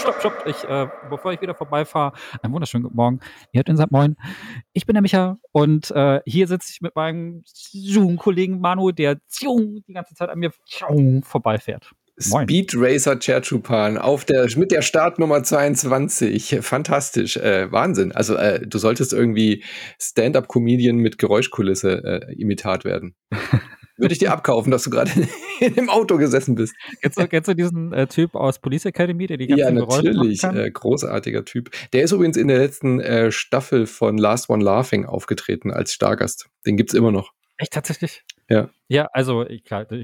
Stopp, stopp, stopp. Ich, äh, bevor ich wieder vorbeifahre, einen wunderschönen guten Morgen. Ihr hört Sat Moin. Ich bin der Micha und äh, hier sitze ich mit meinem Kollegen Manu, der die ganze Zeit an mir vorbeifährt. Moin. Speed Racer Cherchupan auf der, mit der Startnummer 22. Fantastisch. Äh, Wahnsinn. Also, äh, du solltest irgendwie Stand-up-Comedian mit Geräuschkulisse äh, Imitat werden. Würde ich dir abkaufen, dass du gerade in dem Auto gesessen bist. Kennst du, kennst du diesen äh, Typ aus Police Academy, der die ganzen Ja, natürlich. Äh, großartiger Typ. Der ist übrigens in der letzten äh, Staffel von Last One Laughing aufgetreten als Stargast. Den gibt's immer noch. Echt tatsächlich? Ja. Ja, also ich,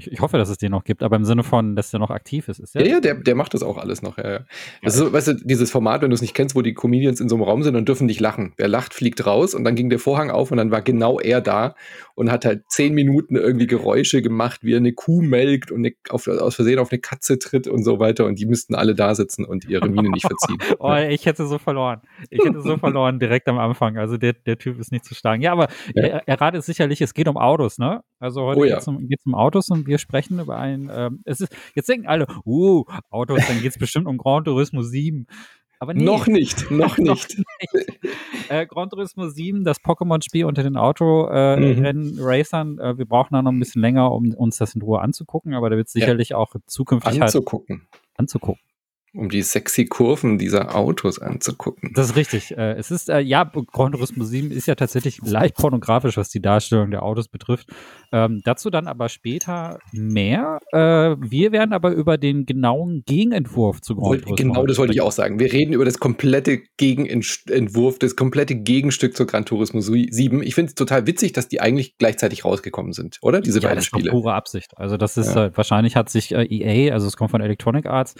ich, hoffe, dass es den noch gibt, aber im Sinne von, dass der noch aktiv ist. ist ja, ja, der, der macht das auch alles noch. Ja, ja. Das ist so, weißt du, dieses Format, wenn du es nicht kennst, wo die Comedians in so einem Raum sind und dürfen nicht lachen. Wer lacht, fliegt raus und dann ging der Vorhang auf und dann war genau er da und hat halt zehn Minuten irgendwie Geräusche gemacht, wie er eine Kuh melkt und eine, auf, aus Versehen auf eine Katze tritt und so weiter und die müssten alle da sitzen und ihre Miene nicht verziehen. oh, ich hätte so verloren. Ich hätte so verloren direkt am Anfang. Also der, der Typ ist nicht zu schlagen. Ja, aber ja. er, er ratet sicherlich, es geht um Autos, ne? Also heute oh, ja. geht es um Autos und wir sprechen über ein, ähm, es ist, jetzt denken alle, uh, Autos, dann geht es bestimmt um Gran Turismo 7. Aber nee. Noch nicht, noch nicht. noch nicht. Äh, Gran Turismo 7, das Pokémon-Spiel unter den Auto-Rennen-Racern. Äh, mhm. äh, wir brauchen da noch ein bisschen länger, um uns das in Ruhe anzugucken, aber da wird es sicherlich ja. auch zukünftig anzugucken. Halt anzugucken um die sexy Kurven dieser Autos anzugucken. Das ist richtig. Äh, es ist, äh, ja, Gran Turismo 7 ist ja tatsächlich leicht pornografisch, was die Darstellung der Autos betrifft. Ähm, dazu dann aber später mehr. Äh, wir werden aber über den genauen Gegenentwurf zu Gran Turismo Genau, das wollte ich auch sagen. Wir reden über das komplette Gegenentwurf, das komplette Gegenstück zu Gran Turismo 7. Ich finde es total witzig, dass die eigentlich gleichzeitig rausgekommen sind, oder? Diese ja, beiden das Spiele. Ist pure Absicht. Also das ist, ja. Äh, wahrscheinlich hat sich äh, EA, also es kommt von Electronic Arts,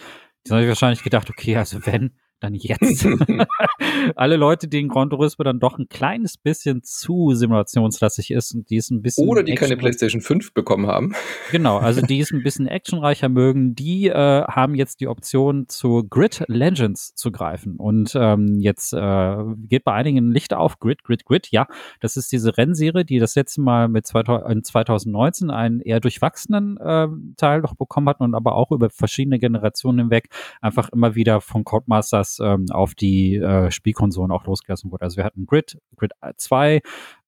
Habe ich wahrscheinlich gedacht, okay, also wenn, dann jetzt. Alle Leute, denen Gran Turismo dann doch ein kleines bisschen zu simulationslastig ist und die ist ein bisschen. Oder die keine PlayStation 5 bekommen haben. Genau, also die es ein bisschen actionreicher mögen, die äh, haben jetzt die Option zu Grid Legends zu greifen. Und ähm, jetzt äh, geht bei einigen Licht auf, Grid, Grid, Grid, ja, das ist diese Rennserie, die das letzte Mal mit 2019 einen eher durchwachsenen äh, Teil noch bekommen hat und aber auch über verschiedene Generationen hinweg einfach immer wieder von Codemasters das ähm, auf die äh, Spielkonsolen auch losgelassen wurde. Also wir hatten Grid, Grid 2,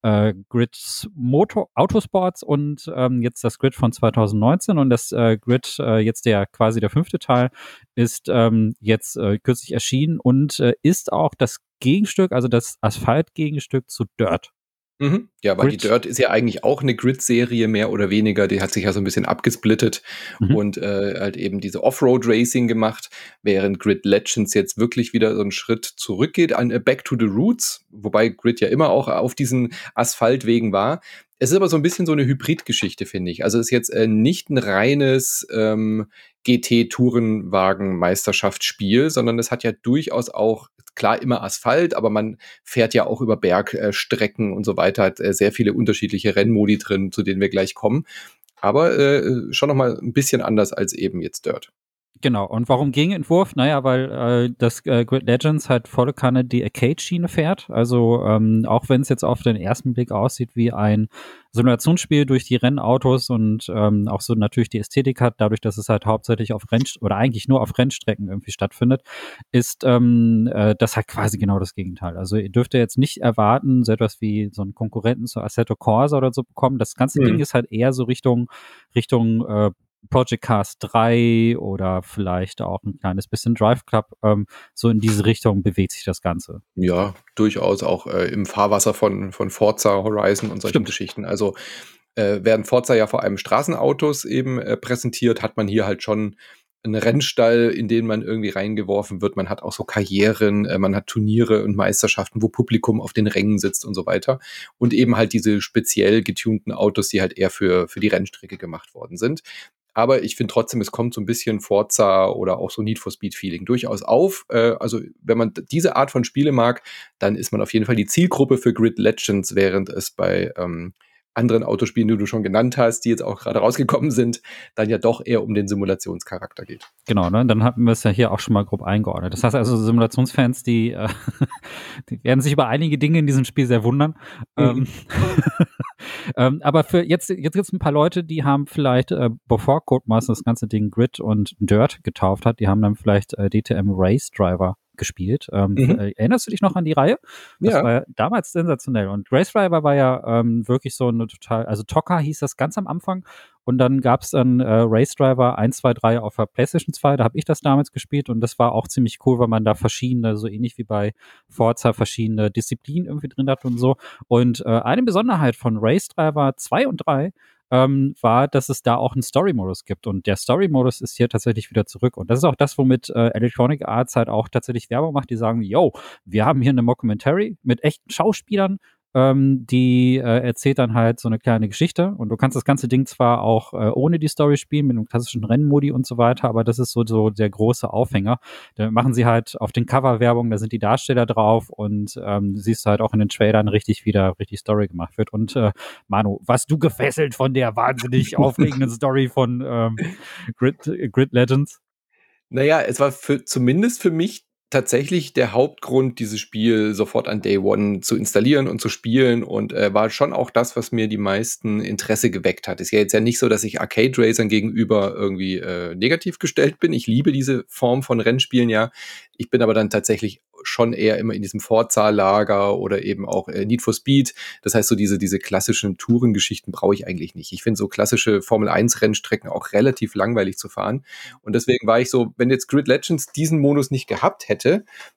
äh, Grid Motor, Autosports und ähm, jetzt das Grid von 2019 und das äh, Grid, äh, jetzt der quasi der fünfte Teil, ist ähm, jetzt äh, kürzlich erschienen und äh, ist auch das Gegenstück, also das Asphalt-Gegenstück zu Dirt. Mhm. Ja, weil Grid. die Dirt ist ja eigentlich auch eine Grid-Serie mehr oder weniger. Die hat sich ja so ein bisschen abgesplittet mhm. und äh, halt eben diese Offroad-Racing gemacht, während Grid Legends jetzt wirklich wieder so einen Schritt zurückgeht an äh, Back to the Roots, wobei Grid ja immer auch auf diesen Asphaltwegen war. Es ist aber so ein bisschen so eine Hybrid-Geschichte, finde ich. Also es ist jetzt äh, nicht ein reines ähm, GT-Tourenwagen-Meisterschaftsspiel, sondern es hat ja durchaus auch, klar, immer Asphalt, aber man fährt ja auch über Bergstrecken und so weiter, hat äh, sehr viele unterschiedliche Rennmodi drin, zu denen wir gleich kommen. Aber äh, schon nochmal ein bisschen anders als eben jetzt Dirt. Genau, und warum Gegenentwurf? Naja, weil äh, das äh, Grid Legends halt volle Kanne die Arcade-Schiene fährt. Also ähm, auch wenn es jetzt auf den ersten Blick aussieht wie ein Simulationsspiel durch die Rennautos und ähm, auch so natürlich die Ästhetik hat, dadurch, dass es halt hauptsächlich auf Renn oder eigentlich nur auf Rennstrecken irgendwie stattfindet, ist ähm, äh, das halt quasi genau das Gegenteil. Also ihr dürft ja jetzt nicht erwarten, so etwas wie so einen Konkurrenten zu Assetto Corsa oder so bekommen. Das ganze mhm. Ding ist halt eher so Richtung Richtung äh, Project Cars 3 oder vielleicht auch ein kleines bisschen Drive Club. Ähm, so in diese Richtung bewegt sich das Ganze. Ja, durchaus auch äh, im Fahrwasser von, von Forza Horizon und solchen Stimmt. Geschichten. Also äh, werden Forza ja vor allem Straßenautos eben äh, präsentiert, hat man hier halt schon einen Rennstall, in den man irgendwie reingeworfen wird. Man hat auch so Karrieren, äh, man hat Turniere und Meisterschaften, wo Publikum auf den Rängen sitzt und so weiter. Und eben halt diese speziell getunten Autos, die halt eher für, für die Rennstrecke gemacht worden sind. Aber ich finde trotzdem, es kommt so ein bisschen Forza oder auch so Need for Speed Feeling durchaus auf. Äh, also wenn man diese Art von Spiele mag, dann ist man auf jeden Fall die Zielgruppe für Grid Legends, während es bei ähm, anderen Autospielen, die du schon genannt hast, die jetzt auch gerade rausgekommen sind, dann ja doch eher um den Simulationscharakter geht. Genau, ne? dann hatten wir es ja hier auch schon mal grob eingeordnet. Das heißt also, Simulationsfans, die, äh, die werden sich über einige Dinge in diesem Spiel sehr wundern. Mhm. Ähm, ähm, aber für jetzt, jetzt gibt es ein paar Leute, die haben vielleicht, äh, bevor Codemaster das ganze Ding Grid und Dirt getauft hat, die haben dann vielleicht äh, DTM Race Driver gespielt. Ähm, mhm. äh, erinnerst du dich noch an die Reihe? Das ja. war ja damals sensationell. Und Race Driver war ja ähm, wirklich so eine total, also Tocker hieß das ganz am Anfang. Und dann gab es dann äh, Race Driver 1, 2, 3 auf der PlayStation 2. Da habe ich das damals gespielt und das war auch ziemlich cool, weil man da verschiedene, so ähnlich wie bei Forza, verschiedene Disziplinen irgendwie drin hat und so. Und äh, eine Besonderheit von Race Driver 2 und 3 ähm, war, dass es da auch einen Story-Modus gibt. Und der Story-Modus ist hier tatsächlich wieder zurück. Und das ist auch das, womit äh, Electronic Arts halt auch tatsächlich Werbung macht. Die sagen, yo, wir haben hier eine Mockumentary mit echten Schauspielern ähm, die äh, erzählt dann halt so eine kleine Geschichte und du kannst das ganze Ding zwar auch äh, ohne die Story spielen, mit einem klassischen Rennmodi und so weiter, aber das ist so, so der große Aufhänger. Da machen sie halt auf den Cover-Werbung, da sind die Darsteller drauf und ähm, siehst halt auch in den Trailern richtig, wie da richtig Story gemacht wird. Und äh, Manu, was du gefesselt von der wahnsinnig aufregenden Story von ähm, Grid, Grid Legends? Naja, es war für, zumindest für mich tatsächlich der Hauptgrund, dieses Spiel sofort an Day One zu installieren und zu spielen und äh, war schon auch das, was mir die meisten Interesse geweckt hat. Ist ja jetzt ja nicht so, dass ich Arcade Racern gegenüber irgendwie äh, negativ gestellt bin. Ich liebe diese Form von Rennspielen ja. Ich bin aber dann tatsächlich schon eher immer in diesem Forza-Lager oder eben auch äh, Need for Speed. Das heißt, so diese, diese klassischen Tourengeschichten brauche ich eigentlich nicht. Ich finde so klassische Formel-1-Rennstrecken auch relativ langweilig zu fahren. Und deswegen war ich so, wenn jetzt Grid Legends diesen Modus nicht gehabt hätte,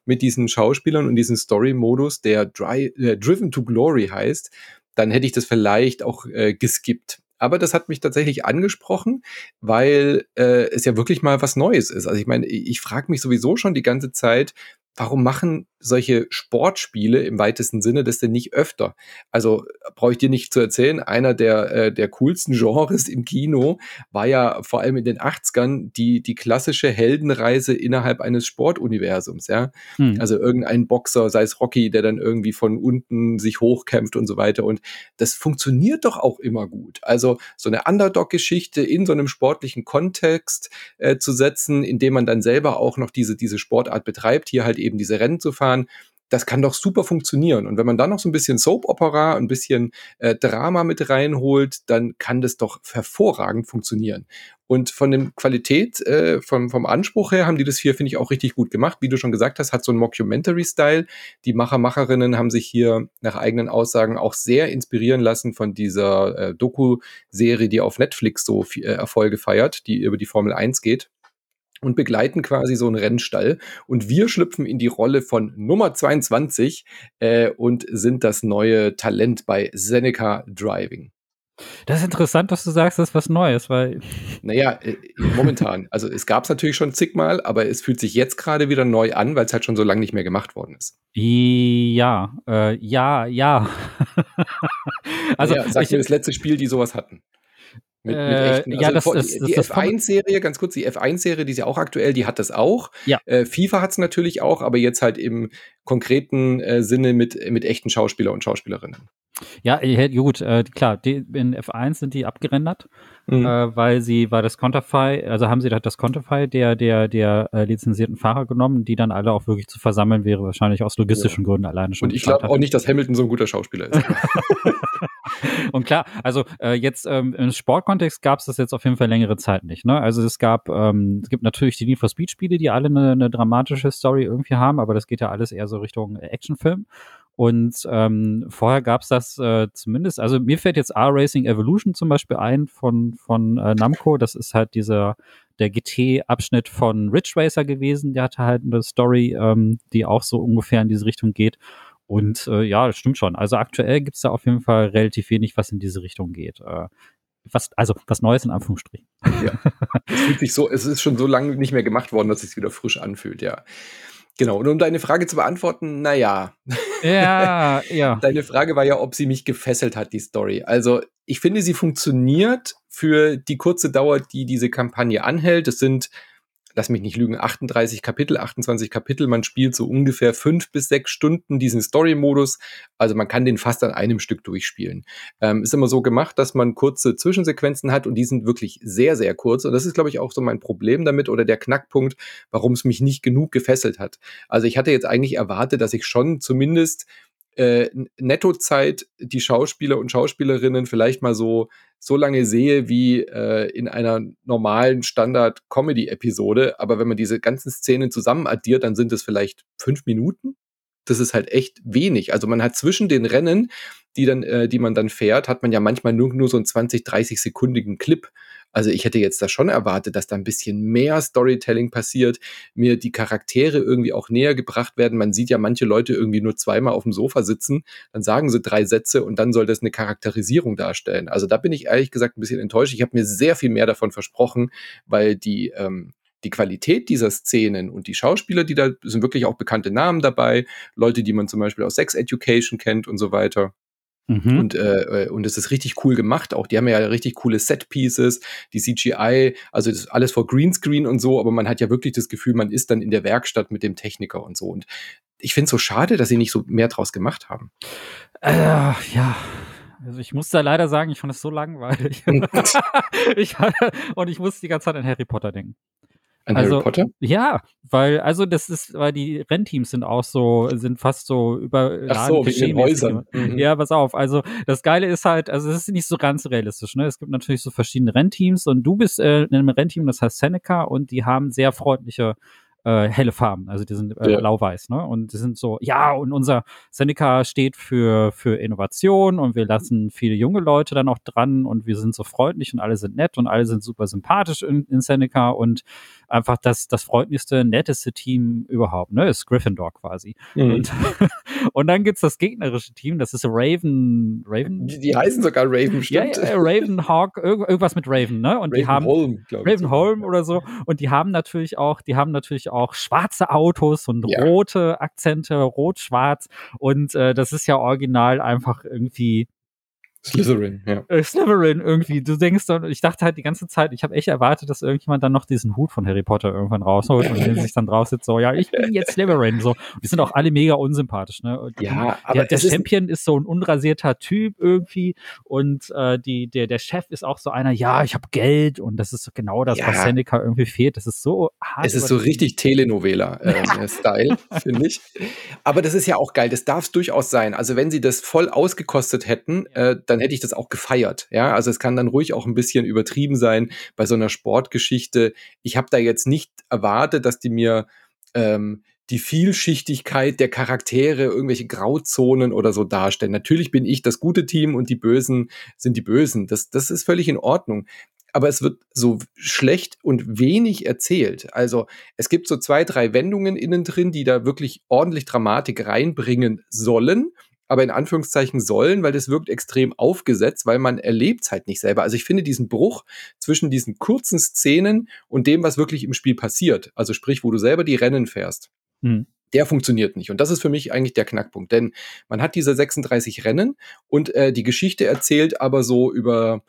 mit diesen Schauspielern und diesem Story-Modus, der Dry, äh, Driven to Glory heißt, dann hätte ich das vielleicht auch äh, geskippt aber das hat mich tatsächlich angesprochen, weil äh, es ja wirklich mal was Neues ist. Also ich meine, ich frage mich sowieso schon die ganze Zeit, warum machen solche Sportspiele im weitesten Sinne das denn nicht öfter? Also brauche ich dir nicht zu erzählen, einer der, äh, der coolsten Genres im Kino war ja vor allem in den 80ern die, die klassische Heldenreise innerhalb eines Sportuniversums, ja. Hm. Also irgendein Boxer, sei es Rocky, der dann irgendwie von unten sich hochkämpft und so weiter. Und das funktioniert doch auch immer gut. Also so eine Underdog-Geschichte in so einem sportlichen Kontext äh, zu setzen, in dem man dann selber auch noch diese, diese Sportart betreibt, hier halt eben diese Rennen zu fahren, das kann doch super funktionieren. Und wenn man dann noch so ein bisschen Soap-Opera, ein bisschen äh, Drama mit reinholt, dann kann das doch hervorragend funktionieren. Und von der Qualität, äh, vom, vom Anspruch her, haben die das hier, finde ich, auch richtig gut gemacht. Wie du schon gesagt hast, hat so einen Mockumentary-Style. Die Macher, Macherinnen haben sich hier nach eigenen Aussagen auch sehr inspirieren lassen von dieser äh, Doku-Serie, die auf Netflix so äh, Erfolge feiert, die über die Formel 1 geht und begleiten quasi so einen Rennstall. Und wir schlüpfen in die Rolle von Nummer 22 äh, und sind das neue Talent bei Seneca Driving. Das ist interessant, dass du sagst, das ist was Neues, weil. Naja, äh, momentan. Also es gab es natürlich schon zigmal, aber es fühlt sich jetzt gerade wieder neu an, weil es halt schon so lange nicht mehr gemacht worden ist. Ja, äh, ja, ja. also ja, sag ich, mir das letzte Spiel, die sowas hatten. Mit, mit äh, echten, ja, also das, das, die F1-Serie, ganz kurz, die F1-Serie, die ist ja auch aktuell, die hat das auch. Ja. Äh, FIFA hat es natürlich auch, aber jetzt halt im konkreten äh, Sinne mit, mit echten Schauspieler und Schauspielerinnen. Ja, gut, äh, klar, die, in F1 sind die abgerendert, mhm. äh, weil sie, weil das Contify, also haben sie halt das Contify der, der, der äh, lizenzierten Fahrer genommen, die dann alle auch wirklich zu versammeln wäre, wahrscheinlich aus logistischen ja. Gründen alleine schon. Und ich glaube auch nicht, dass Hamilton so ein guter Schauspieler ist. und klar, also äh, jetzt ähm, im Sportkontext gab es das jetzt auf jeden Fall längere Zeit nicht. Ne? Also es gab, ähm, es gibt natürlich die Need for Speed Spiele, die alle eine, eine dramatische Story irgendwie haben, aber das geht ja alles eher so Richtung Actionfilm. Und ähm, vorher gab es das äh, zumindest, also mir fällt jetzt R-Racing Evolution zum Beispiel ein von, von äh, Namco. Das ist halt dieser der GT-Abschnitt von Ridge Racer gewesen. Der hatte halt eine Story, ähm, die auch so ungefähr in diese Richtung geht. Und äh, ja, das stimmt schon. Also aktuell gibt es da auf jeden Fall relativ wenig, was in diese Richtung geht. Äh, was, also was Neues in Anführungsstrichen. Ja. es fühlt sich so, es ist schon so lange nicht mehr gemacht worden, dass es sich wieder frisch anfühlt, ja. Genau, und um deine Frage zu beantworten, naja. Ja, ja. Deine Frage war ja, ob sie mich gefesselt hat, die Story. Also, ich finde, sie funktioniert für die kurze Dauer, die diese Kampagne anhält. Es sind lass mich nicht lügen, 38 Kapitel, 28 Kapitel. Man spielt so ungefähr fünf bis sechs Stunden diesen Story-Modus. Also man kann den fast an einem Stück durchspielen. Ähm, ist immer so gemacht, dass man kurze Zwischensequenzen hat und die sind wirklich sehr, sehr kurz. Und das ist, glaube ich, auch so mein Problem damit oder der Knackpunkt, warum es mich nicht genug gefesselt hat. Also ich hatte jetzt eigentlich erwartet, dass ich schon zumindest äh, Nettozeit die Schauspieler und Schauspielerinnen vielleicht mal so so lange sehe wie äh, in einer normalen Standard-Comedy-Episode. Aber wenn man diese ganzen Szenen zusammen addiert, dann sind es vielleicht fünf Minuten. Das ist halt echt wenig. Also man hat zwischen den Rennen, die dann, äh, die man dann fährt, hat man ja manchmal nur, nur so einen 20, 30 sekundigen Clip. Also ich hätte jetzt da schon erwartet, dass da ein bisschen mehr Storytelling passiert, mir die Charaktere irgendwie auch näher gebracht werden. Man sieht ja manche Leute irgendwie nur zweimal auf dem Sofa sitzen, dann sagen sie drei Sätze und dann soll das eine Charakterisierung darstellen. Also da bin ich ehrlich gesagt ein bisschen enttäuscht. Ich habe mir sehr viel mehr davon versprochen, weil die ähm, die Qualität dieser Szenen und die Schauspieler, die da sind wirklich auch bekannte Namen dabei, Leute, die man zum Beispiel aus Sex Education kennt und so weiter. Mhm. Und, äh, äh, und es ist richtig cool gemacht auch. Die haben ja richtig coole Set-Pieces, die CGI, also das ist alles vor Greenscreen und so, aber man hat ja wirklich das Gefühl, man ist dann in der Werkstatt mit dem Techniker und so. Und ich finde es so schade, dass sie nicht so mehr draus gemacht haben. Äh, ja, also ich muss da leider sagen, ich fand es so langweilig. ich, und ich muss die ganze Zeit an Harry Potter denken. An also, Harry Potter? Ja, weil, also das ist, weil die Rennteams sind auch so, sind fast so überladen. Ach so, wie in Häusern. Mhm. Ja, pass auf. Also das Geile ist halt, also es ist nicht so ganz realistisch. Ne? Es gibt natürlich so verschiedene Rennteams und du bist äh, in einem Rennteam, das heißt Seneca und die haben sehr freundliche äh, helle Farben, also die sind äh, ja. blau-weiß, ne? Und die sind so, ja, und unser Seneca steht für, für Innovation und wir lassen viele junge Leute dann auch dran und wir sind so freundlich und alle sind nett und alle sind super sympathisch in, in Seneca und einfach das, das freundlichste, netteste Team überhaupt, ne? Ist Gryffindor quasi. Mhm. Und, und dann gibt's das gegnerische Team, das ist Raven, Raven? Die, die heißen sogar Raven, stimmt. Ja, ja Raven, Hawk, irgendwas mit Raven, ne? Und Raven die haben Holm, Raven Holm oder so. Und die haben natürlich auch, die haben natürlich auch schwarze Autos und ja. rote Akzente, rot-schwarz. Und äh, das ist ja original einfach irgendwie Slytherin, ja. Äh, Slytherin irgendwie. Du denkst dann, ich dachte halt die ganze Zeit, ich habe echt erwartet, dass irgendjemand dann noch diesen Hut von Harry Potter irgendwann rausholt und den sich dann drauf sitzt, so, ja, ich bin jetzt Slytherin. So. Und die sind auch alle mega unsympathisch, ne? ja, aber der, der Champion ist, ist, so ein unrasierter Typ irgendwie und äh, die, der, der Chef ist auch so einer, ja, ich habe Geld und das ist genau das, ja. was Seneca irgendwie fehlt. Das ist so hart. Es ist so richtig Telenovela-Style, äh, finde ich. Aber das ist ja auch geil, das darf es durchaus sein. Also wenn sie das voll ausgekostet hätten, äh, dann hätte ich das auch gefeiert. Ja, also es kann dann ruhig auch ein bisschen übertrieben sein bei so einer Sportgeschichte. Ich habe da jetzt nicht erwartet, dass die mir ähm, die Vielschichtigkeit der Charaktere, irgendwelche Grauzonen oder so darstellen. Natürlich bin ich das gute Team und die Bösen sind die Bösen. Das, das ist völlig in Ordnung. Aber es wird so schlecht und wenig erzählt. Also es gibt so zwei, drei Wendungen innen drin, die da wirklich ordentlich Dramatik reinbringen sollen aber in Anführungszeichen sollen, weil das wirkt extrem aufgesetzt, weil man erlebt es halt nicht selber. Also ich finde diesen Bruch zwischen diesen kurzen Szenen und dem, was wirklich im Spiel passiert, also sprich, wo du selber die Rennen fährst, hm. der funktioniert nicht. Und das ist für mich eigentlich der Knackpunkt, denn man hat diese 36 Rennen und äh, die Geschichte erzählt aber so über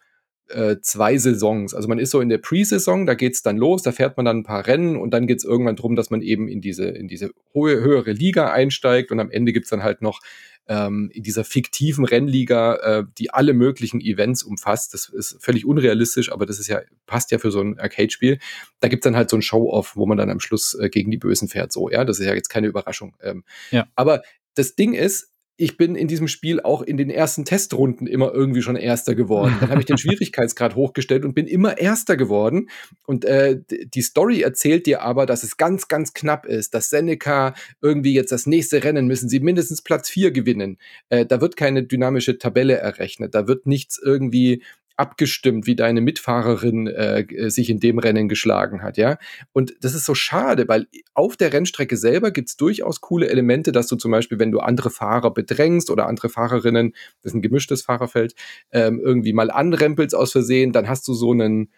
äh, zwei Saisons. Also man ist so in der Pre-Saison, da geht's dann los, da fährt man dann ein paar Rennen und dann geht's irgendwann drum, dass man eben in diese, in diese hohe, höhere Liga einsteigt und am Ende gibt's dann halt noch ähm, in dieser fiktiven Rennliga, äh, die alle möglichen Events umfasst. Das ist völlig unrealistisch, aber das ist ja, passt ja für so ein Arcade-Spiel. Da gibt's dann halt so ein Show-Off, wo man dann am Schluss äh, gegen die Bösen fährt. So, ja, das ist ja jetzt keine Überraschung. Ähm, ja. Aber das Ding ist, ich bin in diesem Spiel auch in den ersten Testrunden immer irgendwie schon Erster geworden. Dann habe ich den Schwierigkeitsgrad hochgestellt und bin immer Erster geworden. Und äh, die Story erzählt dir aber, dass es ganz, ganz knapp ist, dass Seneca irgendwie jetzt das nächste Rennen müssen sie mindestens Platz vier gewinnen. Äh, da wird keine dynamische Tabelle errechnet. Da wird nichts irgendwie abgestimmt, wie deine Mitfahrerin äh, sich in dem Rennen geschlagen hat, ja. Und das ist so schade, weil auf der Rennstrecke selber gibt's durchaus coole Elemente, dass du zum Beispiel, wenn du andere Fahrer bedrängst oder andere Fahrerinnen, das ist ein gemischtes Fahrerfeld, ähm, irgendwie mal anrempelst aus Versehen, dann hast du so einen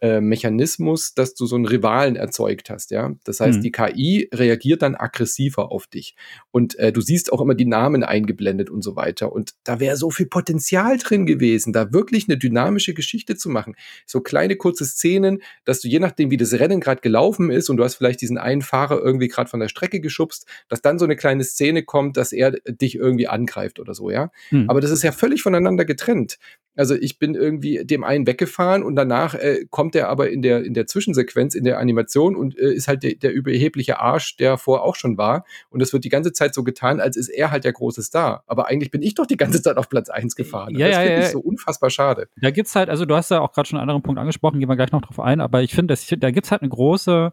äh, Mechanismus, dass du so einen Rivalen erzeugt hast, ja. Das heißt, mhm. die KI reagiert dann aggressiver auf dich. Und äh, du siehst auch immer die Namen eingeblendet und so weiter. Und da wäre so viel Potenzial drin gewesen, da wirklich eine dynamische Geschichte zu machen. So kleine kurze Szenen, dass du je nachdem, wie das Rennen gerade gelaufen ist und du hast vielleicht diesen einen Fahrer irgendwie gerade von der Strecke geschubst, dass dann so eine kleine Szene kommt, dass er dich irgendwie angreift oder so, ja. Mhm. Aber das ist ja völlig voneinander getrennt. Also ich bin irgendwie dem einen weggefahren und danach äh, kommt er aber in der, in der Zwischensequenz, in der Animation und äh, ist halt der, der überhebliche Arsch, der vorher auch schon war. Und es wird die ganze Zeit so getan, als ist er halt der große Star. Aber eigentlich bin ich doch die ganze Zeit auf Platz 1 gefahren. Ja, das ja, finde ja. ich so unfassbar schade. Da gibt's halt, also du hast ja auch gerade schon einen anderen Punkt angesprochen, gehen wir gleich noch drauf ein, aber ich finde, da gibt's halt eine große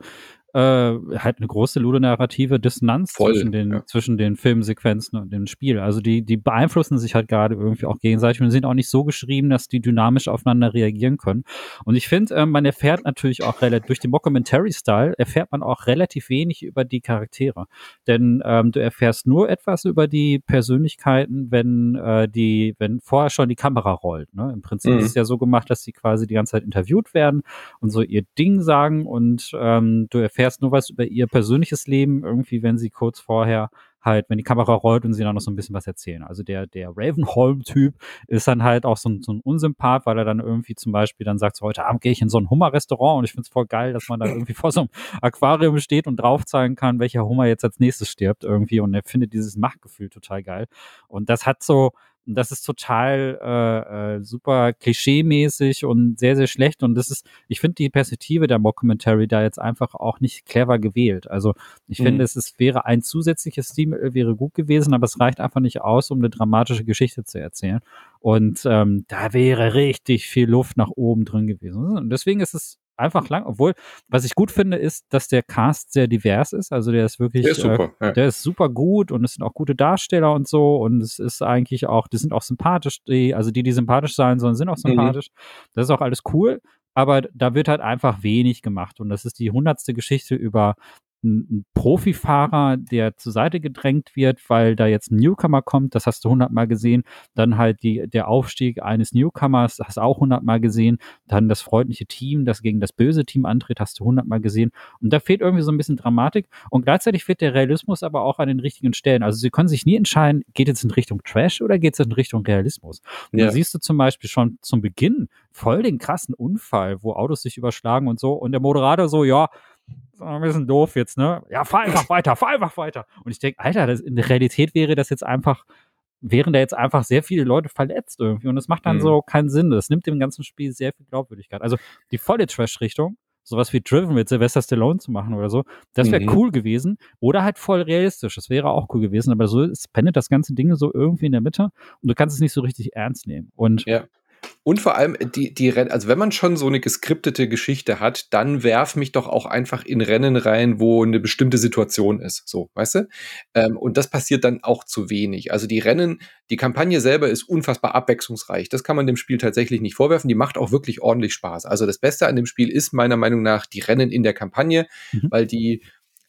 äh, halt eine große ludonarrative Dissonanz Voll, zwischen, den, ja. zwischen den Filmsequenzen und dem Spiel. Also die, die beeinflussen sich halt gerade irgendwie auch gegenseitig und sind auch nicht so geschrieben, dass die dynamisch aufeinander reagieren können. Und ich finde, äh, man erfährt natürlich auch relativ, durch den Mockumentary-Style erfährt man auch relativ wenig über die Charaktere. Denn ähm, du erfährst nur etwas über die Persönlichkeiten, wenn äh, die, wenn vorher schon die Kamera rollt. Ne? Im Prinzip mhm. ist es ja so gemacht, dass sie quasi die ganze Zeit interviewt werden und so ihr Ding sagen und ähm, du erfährst erfährst nur was über ihr persönliches Leben, irgendwie, wenn sie kurz vorher halt, wenn die Kamera rollt und sie dann noch so ein bisschen was erzählen. Also der, der Ravenholm-Typ ist dann halt auch so ein, so ein Unsympath, weil er dann irgendwie zum Beispiel dann sagt, so, heute Abend gehe ich in so ein Hummer-Restaurant und ich finde es voll geil, dass man da irgendwie vor so einem Aquarium steht und drauf zeigen kann, welcher Hummer jetzt als nächstes stirbt irgendwie und er findet dieses Machtgefühl total geil. Und das hat so, das ist total äh, äh, super klischee-mäßig und sehr, sehr schlecht. Und das ist, ich finde die Perspektive der Mockumentary da jetzt einfach auch nicht clever gewählt. Also ich mhm. finde, es ist, wäre ein zusätzliches Stilmittel, wäre gut gewesen, aber es reicht einfach nicht aus, um eine dramatische Geschichte zu erzählen. Und ähm, da wäre richtig viel Luft nach oben drin gewesen. Und deswegen ist es einfach lang, obwohl, was ich gut finde, ist, dass der Cast sehr divers ist. Also der ist wirklich, der ist super, äh, ja. der ist super gut und es sind auch gute Darsteller und so und es ist eigentlich auch, die sind auch sympathisch, die, also die, die sympathisch sein sollen, sind auch mhm. sympathisch. Mhm. Das ist auch alles cool. Aber da wird halt einfach wenig gemacht. Und das ist die hundertste Geschichte über ein Profifahrer, der zur Seite gedrängt wird, weil da jetzt ein Newcomer kommt, das hast du hundertmal gesehen. Dann halt die, der Aufstieg eines Newcomers, das hast du auch hundertmal gesehen. Dann das freundliche Team, das gegen das böse Team antritt, hast du hundertmal gesehen. Und da fehlt irgendwie so ein bisschen Dramatik. Und gleichzeitig fehlt der Realismus aber auch an den richtigen Stellen. Also sie können sich nie entscheiden, geht es in Richtung Trash oder geht es in Richtung Realismus. Und ja. da siehst du zum Beispiel schon zum Beginn voll den krassen Unfall, wo Autos sich überschlagen und so. Und der Moderator so, ja, ein bisschen doof jetzt, ne? Ja, fahr einfach weiter, fahr einfach weiter. Und ich denke, Alter, das, in der Realität wäre das jetzt einfach, wären da jetzt einfach sehr viele Leute verletzt irgendwie. Und das macht dann mhm. so keinen Sinn. Das nimmt dem ganzen Spiel sehr viel Glaubwürdigkeit. Also die volle Trash-Richtung, sowas wie Driven mit Sylvester Stallone zu machen oder so, das wäre mhm. cool gewesen. Oder halt voll realistisch, das wäre auch cool gewesen. Aber so pendet das ganze Ding so irgendwie in der Mitte und du kannst es nicht so richtig ernst nehmen. Und ja. Und vor allem, die, die Rennen, also wenn man schon so eine geskriptete Geschichte hat, dann werf mich doch auch einfach in Rennen rein, wo eine bestimmte Situation ist. So, weißt du? Ähm, und das passiert dann auch zu wenig. Also die Rennen, die Kampagne selber ist unfassbar abwechslungsreich. Das kann man dem Spiel tatsächlich nicht vorwerfen. Die macht auch wirklich ordentlich Spaß. Also das Beste an dem Spiel ist meiner Meinung nach die Rennen in der Kampagne, mhm. weil die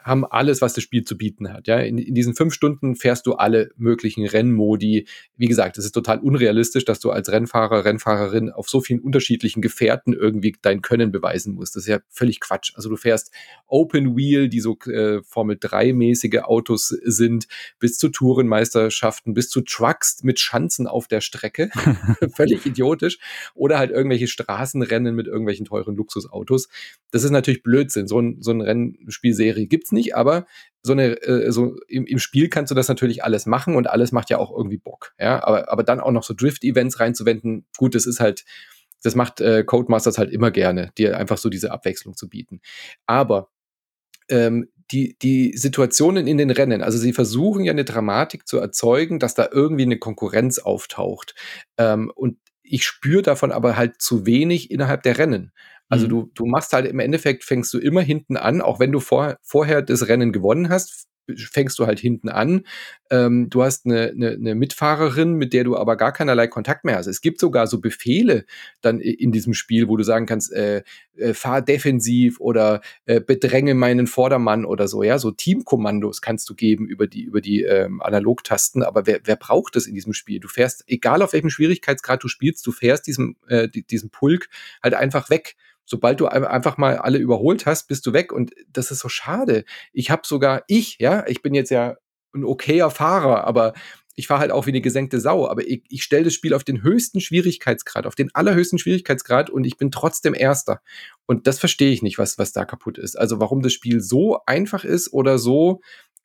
haben alles, was das Spiel zu bieten hat. Ja, in, in, diesen fünf Stunden fährst du alle möglichen Rennmodi. Wie gesagt, es ist total unrealistisch, dass du als Rennfahrer, Rennfahrerin auf so vielen unterschiedlichen Gefährten irgendwie dein Können beweisen musst. Das ist ja völlig Quatsch. Also du fährst Open Wheel, die so äh, Formel 3 mäßige Autos sind, bis zu Tourenmeisterschaften, bis zu Trucks mit Schanzen auf der Strecke. völlig idiotisch. Oder halt irgendwelche Straßenrennen mit irgendwelchen teuren Luxusautos. Das ist natürlich Blödsinn. So ein, so ein Rennspielserie gibt's nicht, aber so eine, äh, so im, im Spiel kannst du das natürlich alles machen und alles macht ja auch irgendwie Bock. Ja, aber, aber dann auch noch so Drift-Events reinzuwenden, gut, das ist halt, das macht äh, Codemasters halt immer gerne, dir einfach so diese Abwechslung zu bieten. Aber ähm, die, die Situationen in den Rennen, also sie versuchen ja eine Dramatik zu erzeugen, dass da irgendwie eine Konkurrenz auftaucht. Ähm, und ich spüre davon aber halt zu wenig innerhalb der Rennen. Also mhm. du, du machst halt im Endeffekt, fängst du immer hinten an, auch wenn du vor, vorher das Rennen gewonnen hast, fängst du halt hinten an. Ähm, du hast eine, eine, eine Mitfahrerin, mit der du aber gar keinerlei Kontakt mehr hast. Es gibt sogar so Befehle dann in diesem Spiel, wo du sagen kannst, äh, äh, fahr defensiv oder äh, bedränge meinen Vordermann oder so. Ja, so Teamkommandos kannst du geben über die über die ähm, Analogtasten. Aber wer, wer braucht das in diesem Spiel? Du fährst, egal auf welchem Schwierigkeitsgrad du spielst, du fährst diesem äh, diesem Pulk halt einfach weg sobald du einfach mal alle überholt hast, bist du weg und das ist so schade. Ich habe sogar ich, ja, ich bin jetzt ja ein okayer Fahrer, aber ich fahre halt auch wie eine gesenkte Sau, aber ich, ich stelle das Spiel auf den höchsten Schwierigkeitsgrad, auf den allerhöchsten Schwierigkeitsgrad und ich bin trotzdem Erster. Und das verstehe ich nicht, was, was da kaputt ist. Also warum das Spiel so einfach ist oder so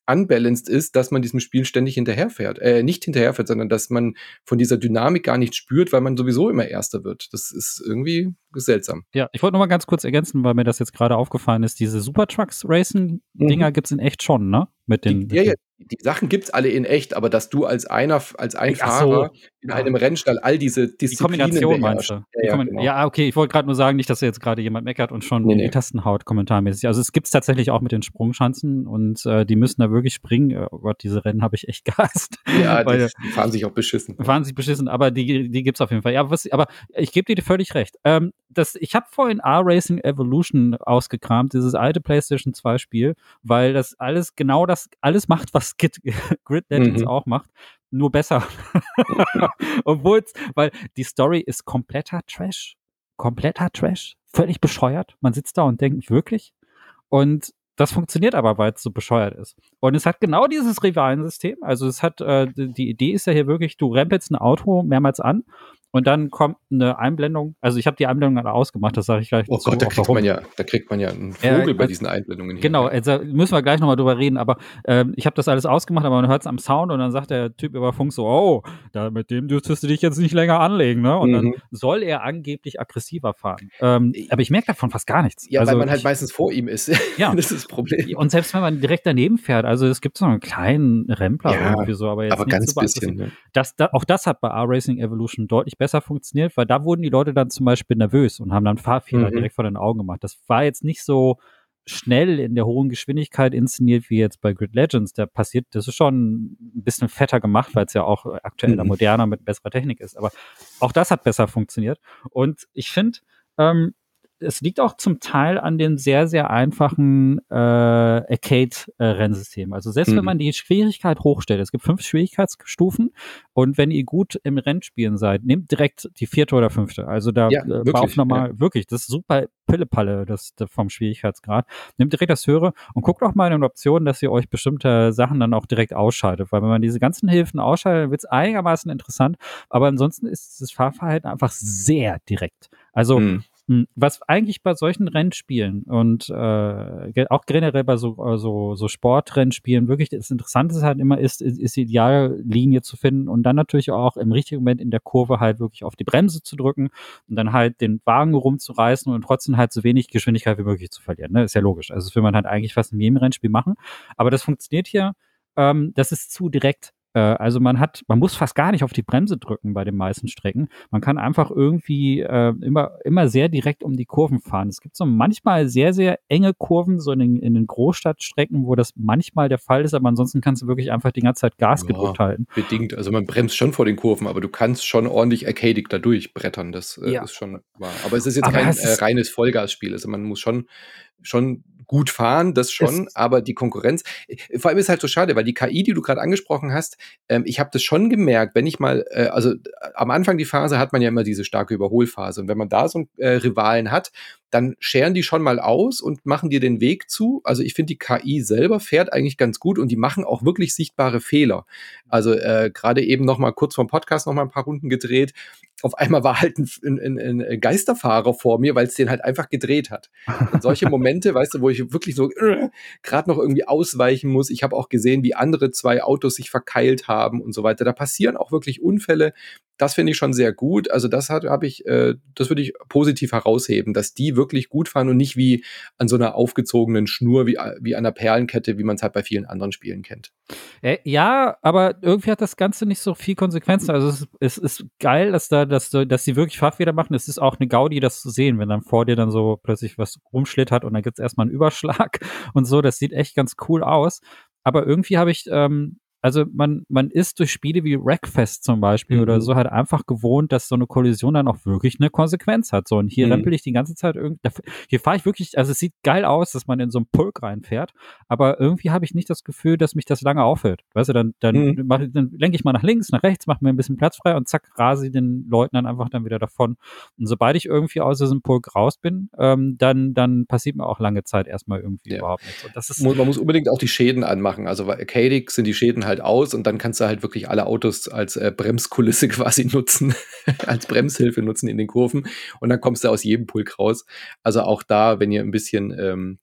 unbalanced ist, dass man diesem Spiel ständig hinterherfährt. Äh, nicht hinterherfährt, sondern dass man von dieser Dynamik gar nicht spürt, weil man sowieso immer Erster wird. Das ist irgendwie seltsam. Ja, ich wollte noch mal ganz kurz ergänzen, weil mir das jetzt gerade aufgefallen ist. Diese Super Trucks Racing Dinger mhm. gibt's in echt schon, ne? Mit den, die, ja, ja, die Sachen gibt's alle in echt, aber dass du als einer, als ein Ach Fahrer so. in einem Rennstall all diese Disziplinen die Kombination meinst du? Ja, ja, genau. ja, okay, ich wollte gerade nur sagen, nicht, dass jetzt gerade jemand meckert und schon nee, nee. die Tasten haut, kommentarmäßig. Also es gibt's tatsächlich auch mit den Sprungschanzen und äh, die müssen da wirklich springen. Oh Gott, diese Rennen habe ich echt gehasst. Ja, weil, die, die, fahren sich auch beschissen. Fahren sich beschissen, aber die, die gibt's auf jeden Fall. Ja, was, aber ich gebe dir völlig recht. Ähm, das, ich habe vorhin R-Racing Evolution ausgekramt, dieses alte PlayStation 2 Spiel, weil das alles genau das alles macht, was Grid, Grid Legends mhm. auch macht, nur besser. Obwohl, weil die Story ist kompletter Trash. Kompletter Trash. Völlig bescheuert. Man sitzt da und denkt, wirklich? Und das funktioniert aber, weil es so bescheuert ist. Und es hat genau dieses Rivalensystem. Also es hat, äh, die Idee ist ja hier wirklich, du rempelst ein Auto mehrmals an und dann kommt eine Einblendung. Also ich habe die Einblendung alle ausgemacht, das sage ich gleich. Oh dazu, Gott, da kriegt man ja, da kriegt man ja einen Vogel äh, bei diesen Einblendungen. Hier. Genau, also müssen wir gleich nochmal drüber reden. Aber äh, ich habe das alles ausgemacht, aber man hört es am Sound und dann sagt der Typ über Funk so, oh, da, mit dem dürftest du dich jetzt nicht länger anlegen, ne? Und mhm. dann soll er angeblich aggressiver fahren. Ähm, aber ich merke davon fast gar nichts. Ja, also, weil man halt ich, meistens vor ihm ist. Ja, das ist das Problem. Und selbst wenn man direkt daneben fährt, also es gibt so einen kleinen Rempler ja, irgendwie so, aber jetzt aber ganz bisschen. Ne? Das, da, auch das hat bei R-Racing Evolution deutlich besser funktioniert, weil da wurden die Leute dann zum Beispiel nervös und haben dann Fahrfehler mhm. direkt vor den Augen gemacht. Das war jetzt nicht so schnell in der hohen Geschwindigkeit inszeniert wie jetzt bei Grid Legends. Da passiert, das ist schon ein bisschen fetter gemacht, weil es ja auch aktuell mhm. moderner mit besserer Technik ist. Aber auch das hat besser funktioniert. Und ich finde, ähm, es liegt auch zum Teil an den sehr, sehr einfachen äh, Arcade-Rennsystemen. Also selbst mhm. wenn man die Schwierigkeit hochstellt, es gibt fünf Schwierigkeitsstufen und wenn ihr gut im Rennspielen seid, nehmt direkt die vierte oder fünfte. Also da ja, äh, auf nochmal, ja. wirklich, das ist super Pillepalle das, das vom Schwierigkeitsgrad. Nehmt direkt das höhere und guckt auch mal in den Optionen, dass ihr euch bestimmte Sachen dann auch direkt ausschaltet. Weil wenn man diese ganzen Hilfen ausschaltet, wird es einigermaßen interessant. Aber ansonsten ist das Fahrverhalten einfach sehr direkt. Also. Hm, was eigentlich bei solchen Rennspielen und äh, auch generell bei so, äh, so, so Sportrennspielen wirklich das Interessante halt immer ist, ist, ist die Ideallinie zu finden und dann natürlich auch im richtigen Moment in der Kurve halt wirklich auf die Bremse zu drücken und dann halt den Wagen rumzureißen und trotzdem halt so wenig Geschwindigkeit wie möglich zu verlieren. Ne? Ist ja logisch. Also das will man halt eigentlich fast in jedem Rennspiel machen. Aber das funktioniert hier, ähm, das ist zu direkt. Äh, also man hat, man muss fast gar nicht auf die Bremse drücken bei den meisten Strecken. Man kann einfach irgendwie äh, immer, immer sehr direkt um die Kurven fahren. Es gibt so manchmal sehr, sehr enge Kurven, so in den, in den Großstadtstrecken, wo das manchmal der Fall ist, aber ansonsten kannst du wirklich einfach die ganze Zeit Gas ja, gedrückt halten. Bedingt. Also man bremst schon vor den Kurven, aber du kannst schon ordentlich arcadig da durchbrettern. Das äh, ja. ist schon wahr. Aber es ist jetzt aber kein äh, reines Vollgasspiel. Also man muss schon schon gut fahren, das schon, es. aber die Konkurrenz, vor allem ist halt so schade, weil die KI, die du gerade angesprochen hast, ähm, ich habe das schon gemerkt, wenn ich mal, äh, also am Anfang die Phase hat man ja immer diese starke Überholphase und wenn man da so einen äh, Rivalen hat, dann scheren die schon mal aus und machen dir den Weg zu. Also ich finde, die KI selber fährt eigentlich ganz gut und die machen auch wirklich sichtbare Fehler. Also äh, gerade eben noch mal kurz vom Podcast noch mal ein paar Runden gedreht. Auf einmal war halt ein, ein, ein Geisterfahrer vor mir, weil es den halt einfach gedreht hat. Und solche Momente, weißt du, wo ich wirklich so äh, gerade noch irgendwie ausweichen muss. Ich habe auch gesehen, wie andere zwei Autos sich verkeilt haben und so weiter. Da passieren auch wirklich Unfälle. Das finde ich schon sehr gut. Also das habe ich, äh, das würde ich positiv herausheben, dass die wirklich gut fahren und nicht wie an so einer aufgezogenen Schnur, wie, wie einer Perlenkette, wie man es halt bei vielen anderen Spielen kennt. Äh, ja, aber irgendwie hat das Ganze nicht so viel Konsequenzen. Also es ist, es ist geil, dass da, dass, dass sie wirklich Fahrfehler machen. Es ist auch eine Gaudi, das zu sehen, wenn dann vor dir dann so plötzlich was rumschlittert und dann gibt es erstmal einen Überschlag und so. Das sieht echt ganz cool aus. Aber irgendwie habe ich ähm, also man, man ist durch Spiele wie Wreckfest zum Beispiel mhm. oder so halt einfach gewohnt, dass so eine Kollision dann auch wirklich eine Konsequenz hat. So, und hier mhm. rempel ich die ganze Zeit irgendwie, hier fahre ich wirklich, also es sieht geil aus, dass man in so einen Pulk reinfährt, aber irgendwie habe ich nicht das Gefühl, dass mich das lange aufhält. Weißt du, dann, dann, mhm. mach, dann lenke ich mal nach links, nach rechts, mache mir ein bisschen Platz frei und zack, rase ich den Leuten dann einfach dann wieder davon. Und sobald ich irgendwie aus diesem Pulk raus bin, ähm, dann, dann passiert mir auch lange Zeit erstmal irgendwie ja. überhaupt nichts. Und das ist, man muss unbedingt auch die Schäden anmachen. Also bei Arcadic sind die Schäden halt aus und dann kannst du halt wirklich alle Autos als äh, Bremskulisse quasi nutzen, als Bremshilfe nutzen in den Kurven und dann kommst du aus jedem Pulk raus. Also auch da, wenn ihr ein bisschen ähm,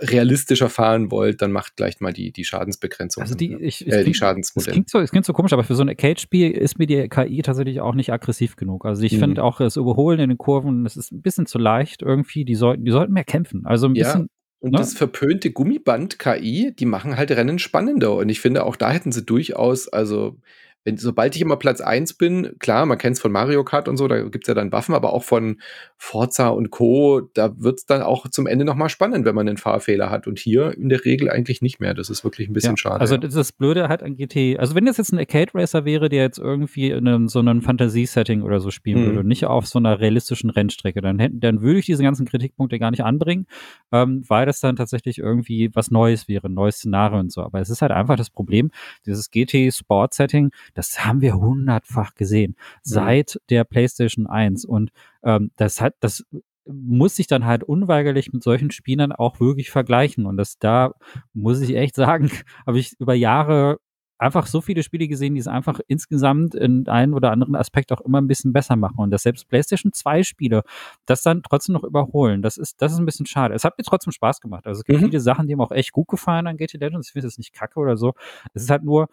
realistischer fahren wollt, dann macht gleich mal die, die Schadensbegrenzung. Also die, ich, äh, die Schadensmodelle. Es klingt, so, es klingt so komisch, aber für so ein Arcade-Spiel ist mir die KI tatsächlich auch nicht aggressiv genug. Also ich mhm. finde auch das Überholen in den Kurven, das ist ein bisschen zu leicht irgendwie. Die sollten, die sollten mehr kämpfen. Also ein bisschen. Und ne? das verpönte Gummiband-KI, die machen halt Rennen spannender. Und ich finde, auch da hätten sie durchaus, also wenn, sobald ich immer Platz eins bin, klar, man kennt es von Mario Kart und so, da gibt's ja dann Waffen, aber auch von Forza und Co., da wird's dann auch zum Ende nochmal spannend, wenn man einen Fahrfehler hat. Und hier in der Regel eigentlich nicht mehr. Das ist wirklich ein bisschen ja, schade. Also das Blöde halt an GT. Also wenn das jetzt ein Arcade-Racer wäre, der jetzt irgendwie in einem, so einem Fantasie-Setting oder so spielen mhm. würde und nicht auf so einer realistischen Rennstrecke, dann hätten, dann würde ich diese ganzen Kritikpunkte gar nicht anbringen, ähm, weil das dann tatsächlich irgendwie was Neues wäre, ein neues Szenario und so. Aber es ist halt einfach das Problem, dieses GT-Sport-Setting, das haben wir hundertfach gesehen mhm. seit der PlayStation 1 und ähm, das hat, das muss sich dann halt unweigerlich mit solchen Spielern auch wirklich vergleichen. Und das da muss ich echt sagen, habe ich über Jahre einfach so viele Spiele gesehen, die es einfach insgesamt in einem oder anderen Aspekt auch immer ein bisschen besser machen. Und dass selbst PlayStation 2 Spiele das dann trotzdem noch überholen, das ist, das ist ein bisschen schade. Es hat mir trotzdem Spaß gemacht. Also es gibt mhm. viele Sachen, die mir auch echt gut gefallen an GT Legends. Ich finde es nicht kacke oder so. Es ist halt nur,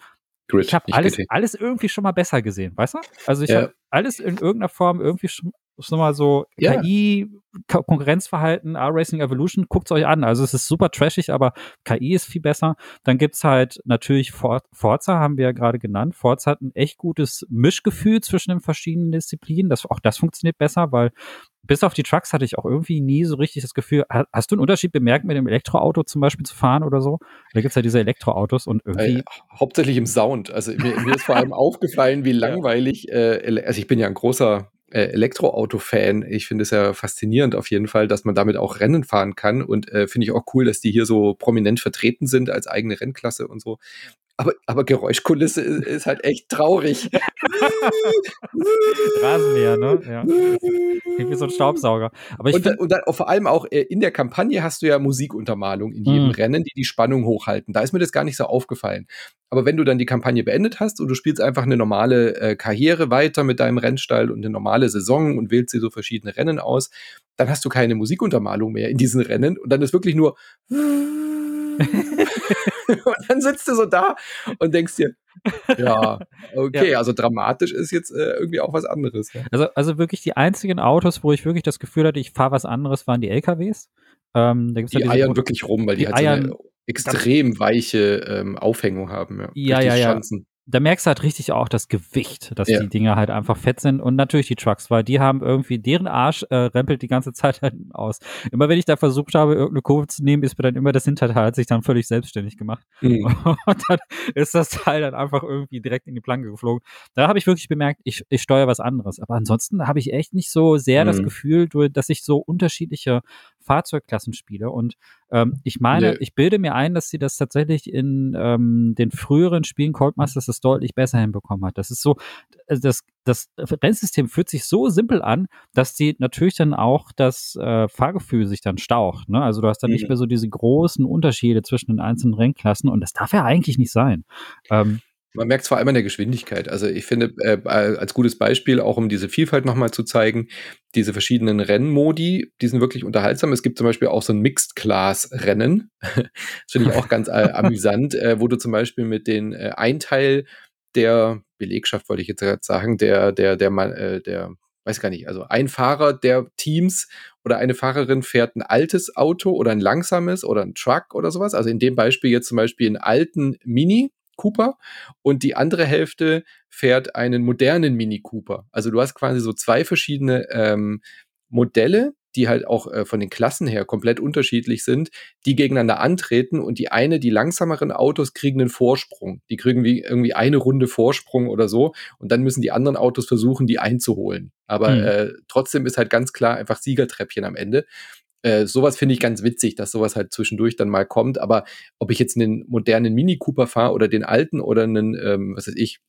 Grid, ich habe alles, alles irgendwie schon mal besser gesehen, weißt du? Also ich ja. habe alles in irgendeiner Form irgendwie schon, schon mal so ja. KI, Konkurrenzverhalten, R-Racing Evolution, guckt's euch an. Also es ist super trashig, aber KI ist viel besser. Dann gibt's halt natürlich For Forza, haben wir ja gerade genannt. Forza hat ein echt gutes Mischgefühl zwischen den verschiedenen Disziplinen. Das, auch das funktioniert besser, weil bis auf die Trucks hatte ich auch irgendwie nie so richtig das Gefühl, hast du einen Unterschied bemerkt, mit dem Elektroauto zum Beispiel zu fahren oder so? Da gibt's ja diese Elektroautos und irgendwie. Äh, hauptsächlich im Sound. Also mir, mir ist vor allem aufgefallen, wie langweilig, äh, also ich bin ja ein großer äh, Elektroauto-Fan. Ich finde es ja faszinierend auf jeden Fall, dass man damit auch Rennen fahren kann und äh, finde ich auch cool, dass die hier so prominent vertreten sind als eigene Rennklasse und so. Aber, aber Geräuschkulisse ist, ist halt echt traurig. Rasenmäher, ne? Ja. Wie so ein Staubsauger. Aber ich und, und dann, vor allem auch äh, in der Kampagne hast du ja Musikuntermalung in jedem mhm. Rennen, die die Spannung hochhalten. Da ist mir das gar nicht so aufgefallen. Aber wenn du dann die Kampagne beendet hast und du spielst einfach eine normale äh, Karriere weiter mit deinem Rennstall und eine normale Saison und wählst dir so verschiedene Rennen aus, dann hast du keine Musikuntermalung mehr in diesen Rennen und dann ist wirklich nur und dann sitzt du so da und denkst dir, ja, okay, ja. also dramatisch ist jetzt äh, irgendwie auch was anderes. Ja. Also, also wirklich die einzigen Autos, wo ich wirklich das Gefühl hatte, ich fahre was anderes, waren die LKWs. Ähm, die ja eiern wirklich rum, weil die, die halt so eine extrem weiche ähm, Aufhängung haben. Ja, ja, ja. ja da merkst du halt richtig auch das Gewicht, dass ja. die Dinger halt einfach fett sind und natürlich die Trucks, weil die haben irgendwie, deren Arsch äh, rempelt die ganze Zeit halt aus. Immer wenn ich da versucht habe, irgendeine Kurve zu nehmen, ist mir dann immer das Hinterteil hat sich dann völlig selbstständig gemacht. Mhm. Und dann ist das Teil dann einfach irgendwie direkt in die Planke geflogen. Da habe ich wirklich bemerkt, ich, ich steuere was anderes. Aber ansonsten habe ich echt nicht so sehr mhm. das Gefühl, dass ich so unterschiedliche Fahrzeugklassen spiele. Und ähm, ich meine, nee. ich bilde mir ein, dass sie das tatsächlich in ähm, den früheren Spielen Coldmasters das deutlich besser hinbekommen hat. Das ist so, äh, das, das Rennsystem fühlt sich so simpel an, dass die natürlich dann auch das äh, Fahrgefühl sich dann staucht. Ne? Also du hast dann mhm. nicht mehr so diese großen Unterschiede zwischen den einzelnen Rennklassen und das darf ja eigentlich nicht sein. Ähm, man merkt es vor allem an der Geschwindigkeit. Also ich finde, äh, als gutes Beispiel, auch um diese Vielfalt nochmal zu zeigen, diese verschiedenen Rennmodi, die sind wirklich unterhaltsam. Es gibt zum Beispiel auch so ein Mixed-Class-Rennen. das finde ich auch ganz äh, amüsant, äh, wo du zum Beispiel mit den äh, ein Teil der Belegschaft, wollte ich jetzt gerade sagen, der, der, der, äh, der, weiß gar nicht, also ein Fahrer der Teams oder eine Fahrerin fährt ein altes Auto oder ein langsames oder ein Truck oder sowas. Also in dem Beispiel jetzt zum Beispiel einen alten Mini Cooper und die andere Hälfte fährt einen modernen Mini Cooper. Also du hast quasi so zwei verschiedene ähm, Modelle, die halt auch äh, von den Klassen her komplett unterschiedlich sind, die gegeneinander antreten und die eine, die langsameren Autos kriegen einen Vorsprung. Die kriegen wie irgendwie eine Runde Vorsprung oder so und dann müssen die anderen Autos versuchen, die einzuholen. Aber mhm. äh, trotzdem ist halt ganz klar einfach Siegertreppchen am Ende. Äh, sowas finde ich ganz witzig, dass sowas halt zwischendurch dann mal kommt. Aber ob ich jetzt einen modernen Mini Cooper fahre oder den alten oder einen, ähm, was weiß ich,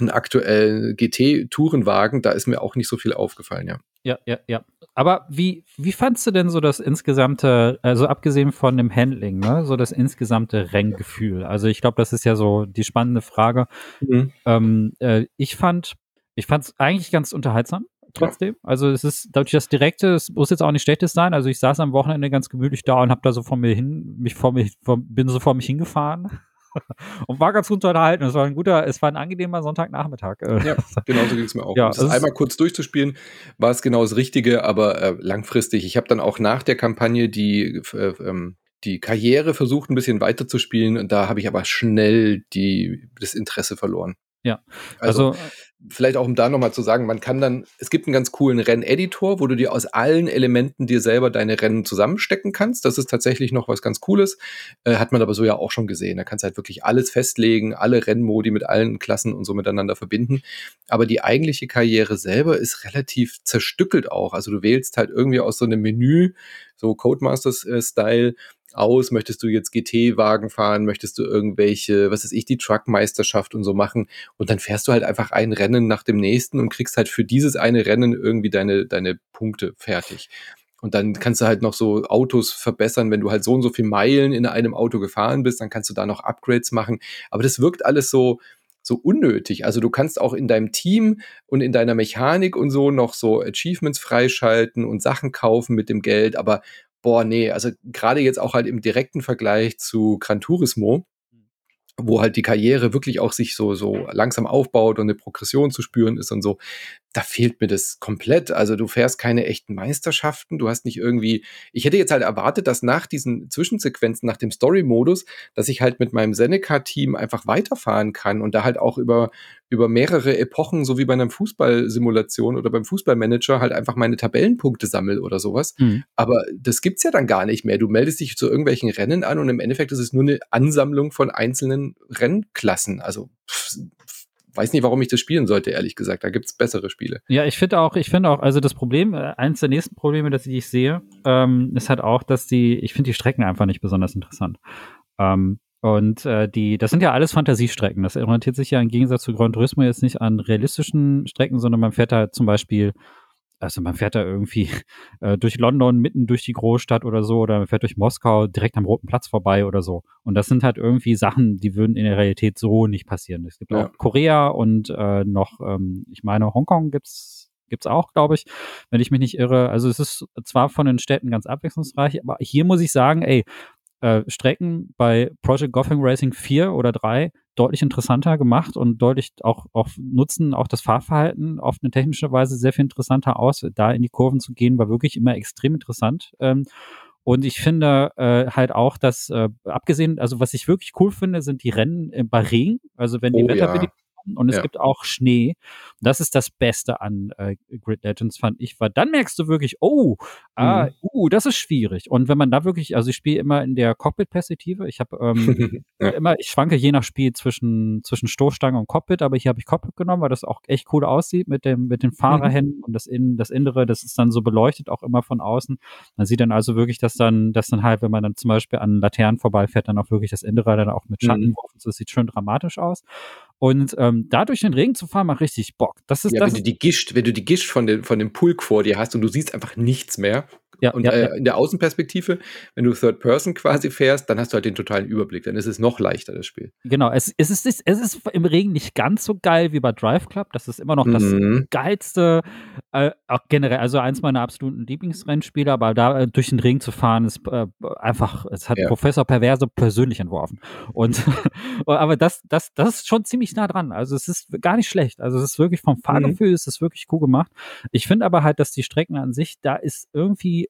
einen aktuellen GT-Tourenwagen, da ist mir auch nicht so viel aufgefallen, ja. Ja, ja, ja. Aber wie, wie fandst du denn so das insgesamte, also abgesehen von dem Handling, ne, so das insgesamte Renngefühl? Also ich glaube, das ist ja so die spannende Frage. Mhm. Ähm, äh, ich fand, ich fand es eigentlich ganz unterhaltsam trotzdem. Ja. Also es ist dadurch das Direkte, es muss jetzt auch nicht schlechtes sein. Also ich saß am Wochenende ganz gemütlich da und habe da so vor mir hin, mich vor mir, vor, bin so vor mich hingefahren und war ganz gut unterhalten. Es war ein guter, es war ein angenehmer Sonntagnachmittag. Ja, genauso ging es mir auch. Ja, um das einmal kurz durchzuspielen, war es genau das Richtige, aber äh, langfristig. Ich habe dann auch nach der Kampagne die äh, ähm, die Karriere versucht, ein bisschen weiterzuspielen. Und da habe ich aber schnell die, das Interesse verloren. Ja, also, also vielleicht auch um da nochmal zu sagen, man kann dann, es gibt einen ganz coolen Renneditor, wo du dir aus allen Elementen dir selber deine Rennen zusammenstecken kannst. Das ist tatsächlich noch was ganz Cooles. Äh, hat man aber so ja auch schon gesehen. Da kannst du halt wirklich alles festlegen, alle Rennmodi mit allen Klassen und so miteinander verbinden. Aber die eigentliche Karriere selber ist relativ zerstückelt auch. Also du wählst halt irgendwie aus so einem Menü, so Codemasters-Style, aus? Möchtest du jetzt GT-Wagen fahren? Möchtest du irgendwelche, was ist ich, die Truckmeisterschaft und so machen? Und dann fährst du halt einfach ein Rennen nach dem nächsten und kriegst halt für dieses eine Rennen irgendwie deine, deine Punkte fertig. Und dann kannst du halt noch so Autos verbessern, wenn du halt so und so viel Meilen in einem Auto gefahren bist, dann kannst du da noch Upgrades machen. Aber das wirkt alles so, so unnötig. Also du kannst auch in deinem Team und in deiner Mechanik und so noch so Achievements freischalten und Sachen kaufen mit dem Geld, aber boah, nee, also gerade jetzt auch halt im direkten Vergleich zu Gran Turismo, wo halt die Karriere wirklich auch sich so, so langsam aufbaut und eine Progression zu spüren ist und so, da fehlt mir das komplett. Also du fährst keine echten Meisterschaften, du hast nicht irgendwie, ich hätte jetzt halt erwartet, dass nach diesen Zwischensequenzen, nach dem Story-Modus, dass ich halt mit meinem Seneca-Team einfach weiterfahren kann und da halt auch über, über mehrere Epochen, so wie bei einer Fußballsimulation oder beim Fußballmanager, halt einfach meine Tabellenpunkte sammel oder sowas. Mhm. Aber das gibt's ja dann gar nicht mehr. Du meldest dich zu irgendwelchen Rennen an und im Endeffekt ist es nur eine Ansammlung von einzelnen Rennklassen. Also pff, weiß nicht, warum ich das spielen sollte, ehrlich gesagt. Da gibt es bessere Spiele. Ja, ich finde auch, ich finde auch, also das Problem, äh, eins der nächsten Probleme, das ich sehe, ähm, ist halt auch, dass die, ich finde die Strecken einfach nicht besonders interessant. Ähm, und äh, die, das sind ja alles Fantasiestrecken. Das orientiert sich ja im Gegensatz zu Gran Turismo jetzt nicht an realistischen Strecken, sondern man fährt da zum Beispiel also man fährt da irgendwie äh, durch London mitten durch die Großstadt oder so oder man fährt durch Moskau direkt am Roten Platz vorbei oder so. Und das sind halt irgendwie Sachen, die würden in der Realität so nicht passieren. Es gibt ja. auch Korea und äh, noch, ähm, ich meine, Hongkong gibt's gibt's auch, glaube ich, wenn ich mich nicht irre. Also es ist zwar von den Städten ganz abwechslungsreich, aber hier muss ich sagen, ey, äh, Strecken bei Project Gotham Racing 4 oder 3 deutlich interessanter gemacht und deutlich auch, auch nutzen auch das Fahrverhalten auf eine technische Weise sehr viel interessanter aus. Da in die Kurven zu gehen, war wirklich immer extrem interessant. Ähm, und ich finde äh, halt auch, dass äh, abgesehen, also was ich wirklich cool finde, sind die Rennen äh, bei Regen. Also wenn die oh, Wetterbedingungen und es ja. gibt auch Schnee. Das ist das Beste an äh, Grid Legends, fand ich, weil dann merkst du wirklich, oh, ah, mhm. uh, das ist schwierig. Und wenn man da wirklich, also ich spiele immer in der Cockpit-Perspektive. Ich habe ähm, ja. immer, ich schwanke je nach Spiel zwischen, zwischen Stoßstange und Cockpit, aber hier habe ich Cockpit genommen, weil das auch echt cool aussieht mit dem, mit den Fahrerhänden mhm. und das, in, das Innere, das ist dann so beleuchtet, auch immer von außen. Man sieht dann also wirklich, dass dann, dass dann halt, wenn man dann zum Beispiel an Laternen vorbeifährt, dann auch wirklich das Innere dann auch mit Schatten, mhm. das sieht schön dramatisch aus. Und ähm, da durch den Regen zu fahren, macht richtig Bock. Das ist ja, das wenn du die Gischt, wenn du die Gischt von, den, von dem Pulk vor dir hast und du siehst einfach nichts mehr, ja, und ja, äh, ja. in der Außenperspektive, wenn du Third Person quasi fährst, dann hast du halt den totalen Überblick. Dann ist es noch leichter, das Spiel. Genau, es, es, ist, es ist im Regen nicht ganz so geil wie bei Drive Club. Das ist immer noch das mhm. geilste, äh, auch generell, also eins meiner absoluten Lieblingsrennspiele, aber da äh, durch den Regen zu fahren, ist äh, einfach, es hat ja. Professor Perverse persönlich entworfen. Und aber das, das, das ist schon ziemlich nah dran. Also es ist gar nicht schlecht. Also es ist wirklich vom Fahrgefühl, mhm. ist es wirklich cool gemacht. Ich finde aber halt, dass die Strecken an sich, da ist irgendwie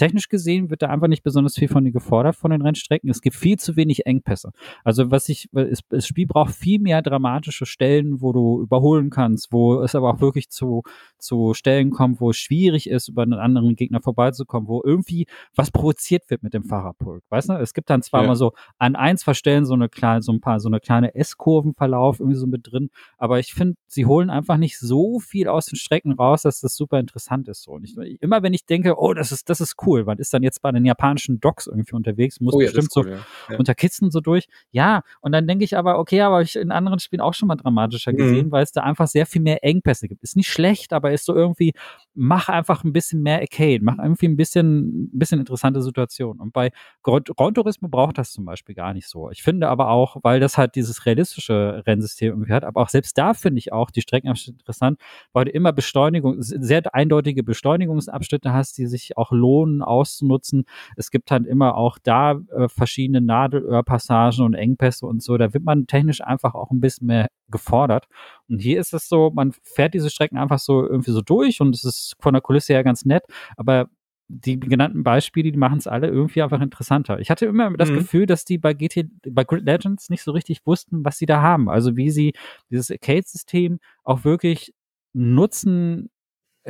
technisch gesehen wird da einfach nicht besonders viel von dir gefordert von den Rennstrecken. Es gibt viel zu wenig Engpässe. Also was ich, das Spiel braucht viel mehr dramatische Stellen, wo du überholen kannst, wo es aber auch wirklich zu, zu Stellen kommt, wo es schwierig ist, über einen anderen Gegner vorbeizukommen, wo irgendwie was provoziert wird mit dem Fahrerpulk. Weißt du? Es gibt dann zwar ja. mal so an ein, zwei Stellen so eine kleine, so ein paar, so eine kleine S-Kurvenverlauf irgendwie so mit drin, aber ich finde, sie holen einfach nicht so viel aus den Strecken raus, dass das super interessant ist. So. Und ich, immer wenn ich denke, oh, das ist, das ist cool, cool. Man ist dann jetzt bei den japanischen Docks irgendwie unterwegs, muss oh, ja, bestimmt cool, so ja. Unter Kisten so durch. Ja, und dann denke ich aber, okay, aber ich in anderen Spielen auch schon mal dramatischer mhm. gesehen, weil es da einfach sehr viel mehr Engpässe gibt. Ist nicht schlecht, aber ist so irgendwie, mach einfach ein bisschen mehr Arcade, mach irgendwie ein bisschen, ein bisschen interessante Situation. Und bei Gran Turismo braucht das zum Beispiel gar nicht so. Ich finde aber auch, weil das halt dieses realistische Rennsystem irgendwie hat, aber auch selbst da finde ich auch die Strecken interessant, weil du immer Beschleunigung, sehr eindeutige Beschleunigungsabschnitte hast, die sich auch lohnen auszunutzen. Es gibt halt immer auch da äh, verschiedene Nadelöhrpassagen und Engpässe und so. Da wird man technisch einfach auch ein bisschen mehr gefordert. Und hier ist es so, man fährt diese Strecken einfach so irgendwie so durch und es ist von der Kulisse her ganz nett, aber die genannten Beispiele, die machen es alle irgendwie einfach interessanter. Ich hatte immer das mhm. Gefühl, dass die bei GT, bei Grid Legends nicht so richtig wussten, was sie da haben. Also wie sie dieses Arcade-System auch wirklich nutzen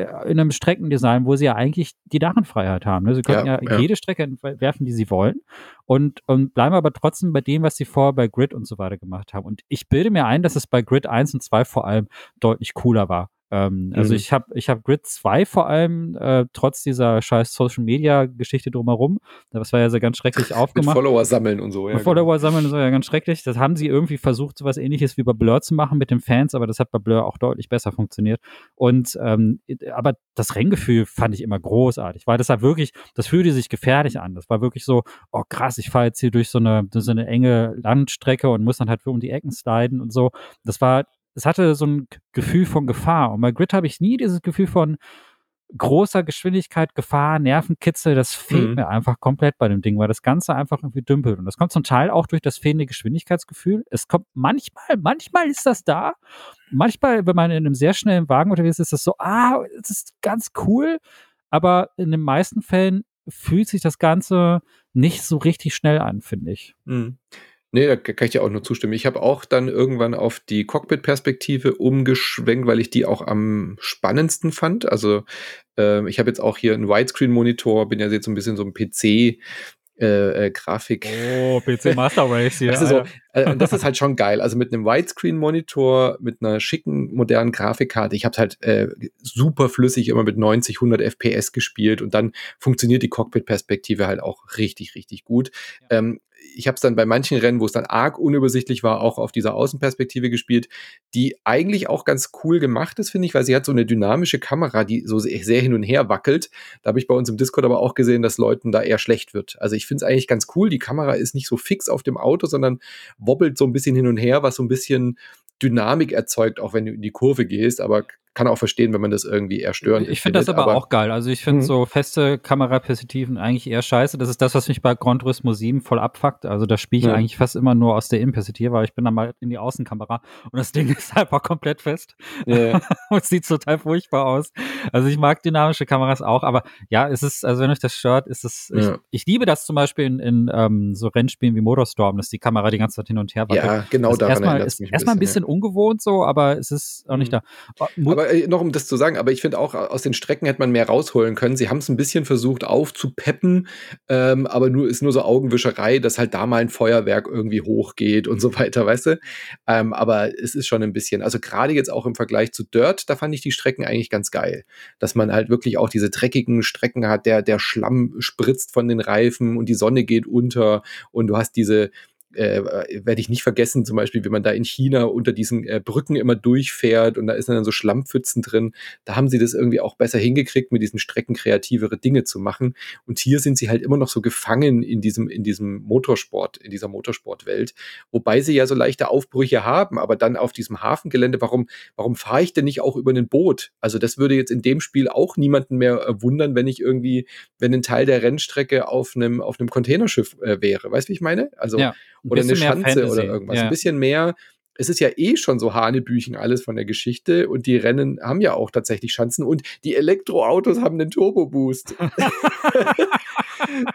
in einem Streckendesign, wo sie ja eigentlich die Narrenfreiheit haben. Ne? Sie können ja, ja, ja, jede Strecke werfen, die sie wollen und, und bleiben aber trotzdem bei dem, was sie vorher bei Grid und so weiter gemacht haben. Und ich bilde mir ein, dass es bei Grid 1 und 2 vor allem deutlich cooler war. Ähm, also mhm. ich habe ich hab Grid 2 vor allem, äh, trotz dieser scheiß Social Media Geschichte drumherum, das war ja so ganz schrecklich aufgemacht. mit Follower sammeln und so, ja. Mit Follower genau. sammeln und so, ja, ganz schrecklich. Das haben sie irgendwie versucht, so was ähnliches wie bei Blur zu machen mit den Fans, aber das hat bei Blur auch deutlich besser funktioniert. Und ähm, aber das Renngefühl fand ich immer großartig, weil das war wirklich, das fühlte sich gefährlich an. Das war wirklich so, oh krass, ich fahre jetzt hier durch so eine, durch so eine enge Landstrecke und muss dann halt um die Ecken sliden und so. Das war es hatte so ein Gefühl von Gefahr. Und bei Grid habe ich nie dieses Gefühl von großer Geschwindigkeit, Gefahr, Nervenkitzel. Das fehlt mhm. mir einfach komplett bei dem Ding, weil das Ganze einfach irgendwie dümpelt. Und das kommt zum Teil auch durch das fehlende Geschwindigkeitsgefühl. Es kommt manchmal, manchmal ist das da. Manchmal, wenn man in einem sehr schnellen Wagen unterwegs ist, ist das so, ah, es ist ganz cool. Aber in den meisten Fällen fühlt sich das Ganze nicht so richtig schnell an, finde ich. Mhm. Nee, da kann ich dir auch nur zustimmen. Ich habe auch dann irgendwann auf die Cockpit-Perspektive umgeschwenkt, weil ich die auch am spannendsten fand. Also äh, ich habe jetzt auch hier einen Widescreen-Monitor, bin ja jetzt so ein bisschen so ein PC. Äh, äh, Grafik. Oh, PC Master Race hier. Das ist, so, äh, das ist halt schon geil. Also mit einem Widescreen-Monitor, mit einer schicken, modernen Grafikkarte. Ich habe halt äh, super flüssig immer mit 90, 100 FPS gespielt und dann funktioniert die Cockpit-Perspektive halt auch richtig, richtig gut. Ja. Ähm, ich habe es dann bei manchen Rennen, wo es dann arg unübersichtlich war, auch auf dieser Außenperspektive gespielt, die eigentlich auch ganz cool gemacht ist, finde ich, weil sie hat so eine dynamische Kamera, die so sehr hin und her wackelt. Da habe ich bei uns im Discord aber auch gesehen, dass Leuten da eher schlecht wird. Also ich finde es eigentlich ganz cool. Die Kamera ist nicht so fix auf dem Auto, sondern wobbelt so ein bisschen hin und her, was so ein bisschen Dynamik erzeugt, auch wenn du in die Kurve gehst, aber kann auch verstehen, wenn man das irgendwie eher störend Ich finde das aber, aber, auch geil. Also ich finde mhm. so feste Kameraperspektiven eigentlich eher scheiße. Das ist das, was mich bei Gran Turismo 7 voll abfuckt. Also da spiele ich ja. eigentlich fast immer nur aus der Innenperspektive, weil ich bin dann mal in die Außenkamera und das Ding ist einfach komplett fest. Ja. und sieht total furchtbar aus. Also ich mag dynamische Kameras auch, aber ja, es ist, also wenn euch das stört, ist es, ja. ich, ich, liebe das zum Beispiel in, in ähm, so Rennspielen wie Motorstorm, dass die Kamera die ganze Zeit hin und her wackelt. Ja, genau daran erstmal ist erstmal ein bisschen, ungewohnt so, aber es ist auch nicht mhm. da. Aber aber äh, noch um das zu sagen, aber ich finde auch, aus den Strecken hätte man mehr rausholen können. Sie haben es ein bisschen versucht aufzupeppen, ähm, aber nur ist nur so Augenwischerei, dass halt da mal ein Feuerwerk irgendwie hochgeht und so weiter, weißt du? Ähm, aber es ist schon ein bisschen, also gerade jetzt auch im Vergleich zu Dirt, da fand ich die Strecken eigentlich ganz geil. Dass man halt wirklich auch diese dreckigen Strecken hat, der, der Schlamm spritzt von den Reifen und die Sonne geht unter und du hast diese, äh, werde ich nicht vergessen, zum Beispiel, wie man da in China unter diesen äh, Brücken immer durchfährt und da ist dann so Schlammpfützen drin. Da haben sie das irgendwie auch besser hingekriegt, mit diesen Strecken kreativere Dinge zu machen. Und hier sind sie halt immer noch so gefangen in diesem, in diesem Motorsport, in dieser Motorsportwelt. Wobei sie ja so leichte Aufbrüche haben, aber dann auf diesem Hafengelände, warum, warum fahre ich denn nicht auch über ein Boot? Also das würde jetzt in dem Spiel auch niemanden mehr äh, wundern, wenn ich irgendwie, wenn ein Teil der Rennstrecke auf einem, auf einem Containerschiff äh, wäre. Weißt du, wie ich meine? Also ja oder eine Schanze Fantasy. oder irgendwas. Ja. Ein bisschen mehr. Es ist ja eh schon so Hanebüchen alles von der Geschichte und die Rennen haben ja auch tatsächlich Schanzen und die Elektroautos haben einen Turbo-Boost.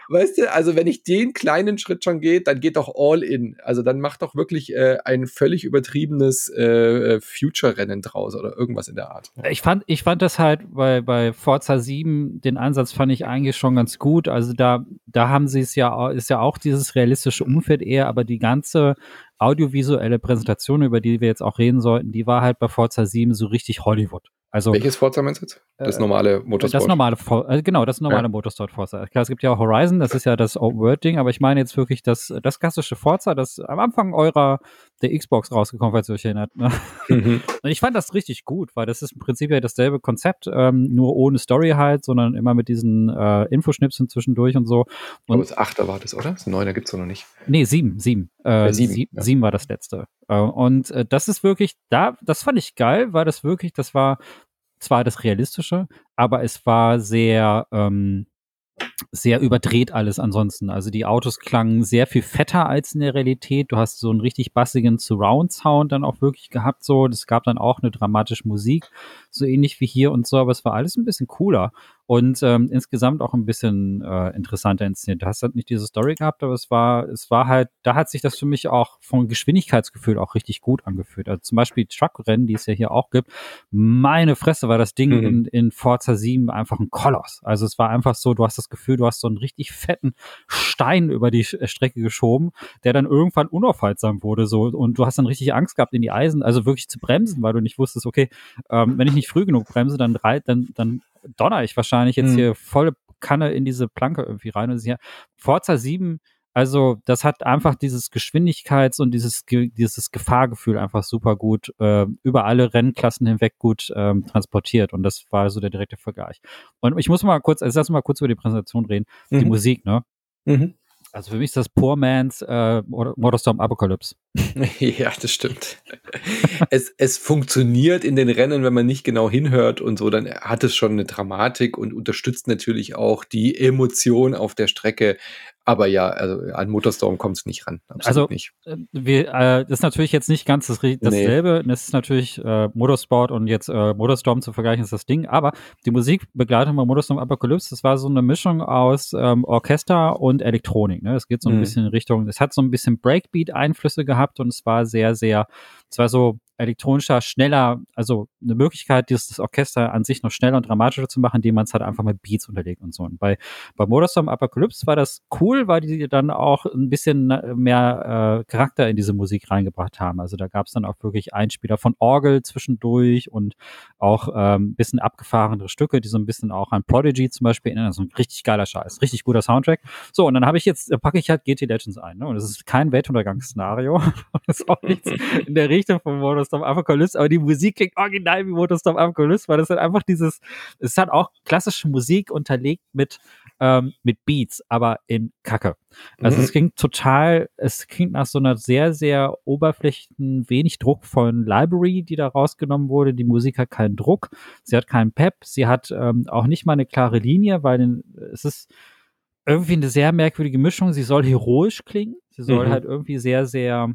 weißt du, also wenn ich den kleinen Schritt schon geht, dann geht doch all in. Also dann macht doch wirklich äh, ein völlig übertriebenes äh, Future-Rennen draus oder irgendwas in der Art. Ich fand, ich fand das halt bei, bei Forza 7, den Ansatz fand ich eigentlich schon ganz gut. Also da, da haben sie es ja, ist ja auch dieses realistische Umfeld eher, aber die ganze audiovisuelle Präsentation, über die wir jetzt auch reden sollten, die war halt bei Forza 7 so richtig Hollywood. Also, Welches Forza meinst du jetzt? Das Äh, normale Motorsport? das normale, äh, genau, das normale Ja. Motorsport Forza. Klar, es gibt ja auch Horizon, das ist ja das Open-World-Ding, aber ich meine jetzt wirklich das, das klassische Forza, das am Anfang eurer, der Xbox rausgekommen, falls ihr euch erinnert. Ne? Mhm. Und ich fand das richtig gut, weil das ist im Prinzip ja dasselbe Konzept, ähm, nur ohne Story halt, sondern immer mit diesen äh, Infoschnipseln zwischendurch und so. Aber Und das 8er war das, oder? Das 9er gibt es noch nicht. Nee, sieben, sieben. Äh, Ja, sieben, sieben, ja. sieben war das letzte. Äh, und äh, das ist wirklich, da, das fand ich geil, weil das wirklich, das war zwar das Realistische, aber es war sehr, ähm, sehr überdreht alles ansonsten. Also die Autos klangen sehr viel fetter als in der Realität. Du hast so einen richtig bassigen Surround-Sound dann auch wirklich gehabt. So, es gab dann auch eine dramatische Musik, so ähnlich wie hier und so, aber es war alles ein bisschen cooler und ähm, insgesamt auch ein bisschen äh, interessanter inszeniert. Du hast halt nicht diese Story gehabt, aber es war, es war halt, da hat sich das für mich auch vom Geschwindigkeitsgefühl auch richtig gut angefühlt. Also zum Beispiel Truckrennen, die es ja hier auch gibt. Meine Fresse war das Ding Mhm. in, in Forza 7 einfach ein Koloss. Also es war einfach so, du hast das Gefühl, du hast so einen richtig fetten Stein über die Sch- Strecke geschoben, der dann irgendwann unaufhaltsam wurde, so. Und du hast dann richtig Angst gehabt, in die Eisen, also wirklich zu bremsen, weil du nicht wusstest, okay, ähm, wenn ich nicht früh genug bremse, dann reit, dann, dann donner ich wahrscheinlich jetzt Mhm. hier volle Kanne in diese Planke irgendwie rein. Und hier, Forza 7, also das hat einfach dieses Geschwindigkeits- und dieses, dieses Gefahrgefühl einfach super gut äh, über alle Rennklassen hinweg gut ähm, transportiert. Und das war so der direkte Vergleich. Und ich muss mal kurz, also lass mal kurz über die Präsentation reden. Die Mhm. Musik, ne? Mhm. Also für mich ist das Poor Man's äh, Motorstorm Apocalypse. Ja, das stimmt. es, es funktioniert in den Rennen, wenn man nicht genau hinhört und so, dann hat es schon eine Dramatik und unterstützt natürlich auch die Emotion auf der Strecke. Aber ja, also an Motorstorm kommt es nicht ran. Absolut Also, nicht. Äh, Wir, äh, das ist natürlich jetzt nicht ganz das, dasselbe. Das ist natürlich äh, Motorsport und jetzt äh, Motorstorm zu vergleichen ist das Ding. Aber die Musikbegleitung bei Motorstorm Apocalypse, das war so eine Mischung aus ähm, Orchester und Elektronik. Ne? Es geht so ein Mhm. bisschen in Richtung, es hat so ein bisschen Breakbeat-Einflüsse gehabt und es war sehr, sehr, es war so elektronischer, schneller, also eine Möglichkeit, dieses das Orchester an sich noch schneller und dramatischer zu machen, indem man es halt einfach mit Beats unterlegt und so. Und bei, bei Motorstorm Apocalypse war das cool, weil die dann auch ein bisschen äh, mehr äh, Charakter in diese Musik reingebracht haben. Also da gab es dann auch wirklich Einspieler von Orgel zwischendurch und auch ähm, bisschen abgefahrenere Stücke, die so ein bisschen auch an Prodigy zum Beispiel erinnern. Also ein richtig geiler Scheiß, richtig guter Soundtrack. So, und dann habe ich jetzt, da packe ich halt GT Legends ein. Ne? Und es ist kein Weltuntergangsszenario. das ist auch nichts in der Richtung von Motorstorm Apocalypse, aber die Musik klingt original wie Motorstorm Apocalypse, weil das halt einfach dieses, es hat auch klassische Musik unterlegt mit, ähm, mit Beats, aber in Kacke. Also Mhm. es klingt total, es klingt nach so einer sehr, sehr oberflächlichen, wenig druckvollen Library, die da rausgenommen wurde. Die Musik hat keinen Druck, sie hat keinen Pep, sie hat ähm, auch nicht mal eine klare Linie, weil es ist irgendwie eine sehr merkwürdige Mischung. Sie soll heroisch klingen, sie soll Mhm. halt irgendwie sehr, sehr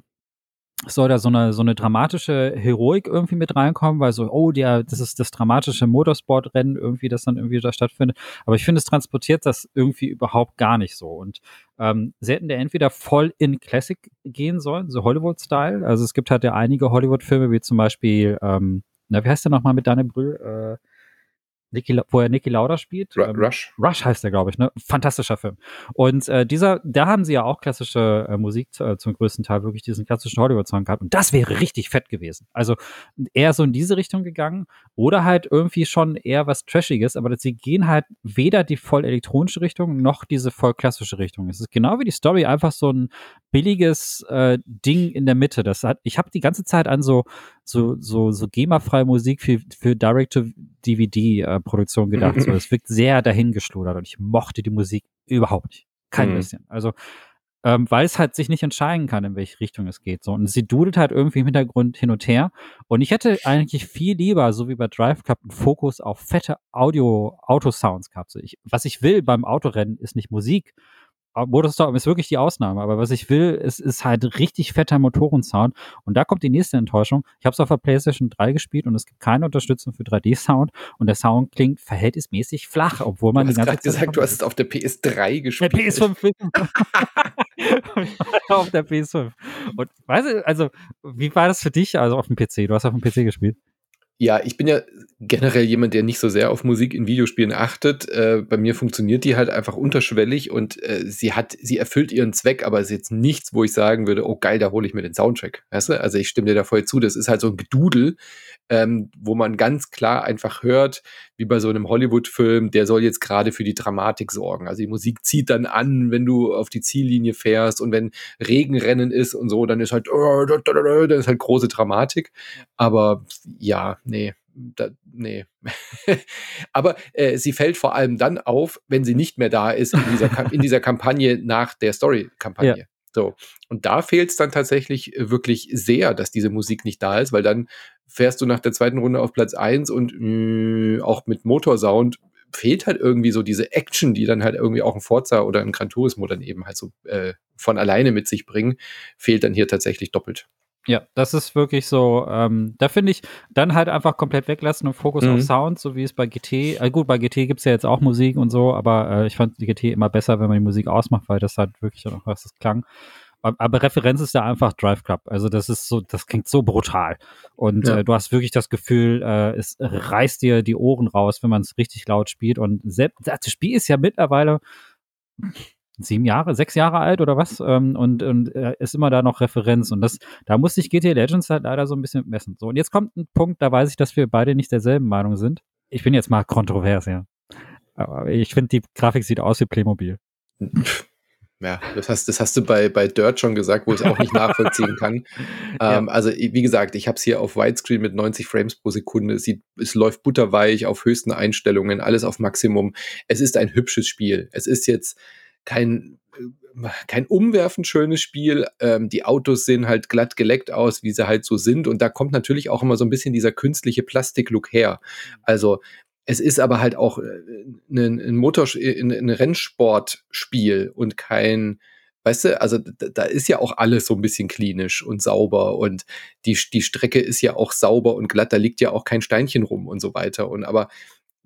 soll da so eine, so eine dramatische Heroik irgendwie mit reinkommen, weil so, oh, der, das ist das dramatische Motorsportrennen irgendwie, das dann irgendwie da stattfindet. Aber ich finde, es transportiert das irgendwie überhaupt gar nicht so. Und ähm, sie hätten da entweder voll in Classic gehen sollen, so Hollywood-Style. Also es gibt halt ja einige Hollywood-Filme, wie zum Beispiel, ähm, na, wie heißt der nochmal mit Daniel Brühl? Äh, Niki, wo er Niki Lauda spielt. Ru- Ähm, Rush. Rush heißt der, glaube ich, ne? Fantastischer Film. Und äh, dieser, da haben sie ja auch klassische äh, Musik äh, zum größten Teil, wirklich diesen klassischen Hollywood-Song gehabt. Und das wäre richtig fett gewesen. Also eher so in diese Richtung gegangen oder halt irgendwie schon eher was Trashiges, aber sie gehen halt weder die voll elektronische Richtung noch diese voll klassische Richtung. Es ist genau wie die Story einfach so ein billiges äh, Ding in der Mitte. Das hat, ich habe die ganze Zeit an so so so so GEMA-freie Musik für für Direct-to-DVD-Produktion gedacht. So, es wirkt sehr dahingeschludert und ich mochte die Musik überhaupt nicht, kein Mhm. bisschen. Also ähm, weil es halt sich nicht entscheiden kann, in welche Richtung es geht. So. Und sie dudelt halt irgendwie im Hintergrund hin und her. Und ich hätte eigentlich viel lieber, so wie bei Drive Club, einen Fokus auf fette Audio-Autosounds gehabt. So ich, was ich will beim Autorennen ist nicht Musik. Motorstorm ist wirklich die Ausnahme, aber was ich will, ist, ist halt richtig fetter Motorensound. Und da kommt die nächste Enttäuschung. Ich habe es auf der PlayStation 3 gespielt und es gibt keine Unterstützung für 3D-Sound und der Sound klingt verhältnismäßig flach, obwohl Du man hast die ganze gerade gesagt, du hast es auf der PS3 der gespielt. PS5. auf der PS5. Und weißt du, also, wie war das für dich, also auf dem PC? Du hast auf dem PC gespielt. Ja, ich bin ja generell jemand, der nicht so sehr auf Musik in Videospielen achtet. Äh, bei mir funktioniert die halt einfach unterschwellig und äh, sie hat, sie erfüllt ihren Zweck, aber es ist jetzt nichts, wo ich sagen würde, oh geil, da hole ich mir den Soundtrack. Weißt du? Also ich stimme dir da voll zu. Das ist halt so ein Gedudel, ähm, wo man ganz klar einfach hört, wie bei so einem Hollywood-Film, der soll jetzt gerade für die Dramatik sorgen. Also die Musik zieht dann an, wenn du auf die Ziellinie fährst und wenn Regenrennen ist und so, dann ist halt, dann ist halt große Dramatik. Aber ja, nee, da, nee. Aber äh, sie fällt vor allem dann auf, wenn sie nicht mehr da ist in dieser, in dieser Kampagne nach der Story-Kampagne. Ja. So. Und da fehlt es dann tatsächlich äh, wirklich sehr, dass diese Musik nicht da ist, weil dann fährst du nach der zweiten Runde auf Platz 1 und mh, äh, auch mit Motorsound fehlt halt irgendwie so diese Action, die dann halt irgendwie auch ein Forza oder ein Gran Turismo dann eben halt so äh, von alleine mit sich bringen, fehlt dann hier tatsächlich doppelt. Ja, das ist wirklich so, ähm, da finde ich, dann halt einfach komplett weglassen und Fokus mhm. auf Sound, so wie es bei GT, äh, gut, bei GT gibt es ja jetzt auch Musik und so, aber äh, ich fand die GT immer besser, wenn man die Musik ausmacht, weil das halt wirklich noch was das klang. Aber Referenz ist ja einfach Drive Club. Also das ist so, das klingt so brutal. Und ja. äh, du hast wirklich das Gefühl, äh, es reißt dir die Ohren raus, wenn man es richtig laut spielt. Und selbst das Spiel ist ja mittlerweile sieben Jahre, sechs Jahre alt oder was ähm, und, und äh, ist immer da noch Referenz und das, da muss sich GTA Legends halt leider so ein bisschen messen. So und jetzt kommt ein Punkt, da weiß ich, dass wir beide nicht derselben Meinung sind. Ich bin jetzt mal kontrovers, ja. Aber ich finde, die Grafik sieht aus wie Playmobil. Ja, das hast, das hast du bei, bei Dirt schon gesagt, wo ich es auch nicht nachvollziehen kann. ja. ähm, also, wie gesagt, ich habe es hier auf Widescreen mit 90 Frames pro Sekunde. Es, sieht, es läuft butterweich auf höchsten Einstellungen, alles auf Maximum. Es ist ein hübsches Spiel. Es ist jetzt kein, äh, kein umwerfend schönes Spiel. Ähm, die Autos sehen halt glatt geleckt aus, wie sie halt so sind. Und da kommt natürlich auch immer so ein bisschen dieser künstliche Plastiklook her. Also es ist aber halt auch ein, äh, ein Motor, ein, ein Rennsportspiel und kein, weißt du, also da, da, ist ja auch alles so ein bisschen klinisch und sauber und die, die Strecke ist ja auch sauber und glatt, da liegt ja auch kein Steinchen rum und so weiter. Und aber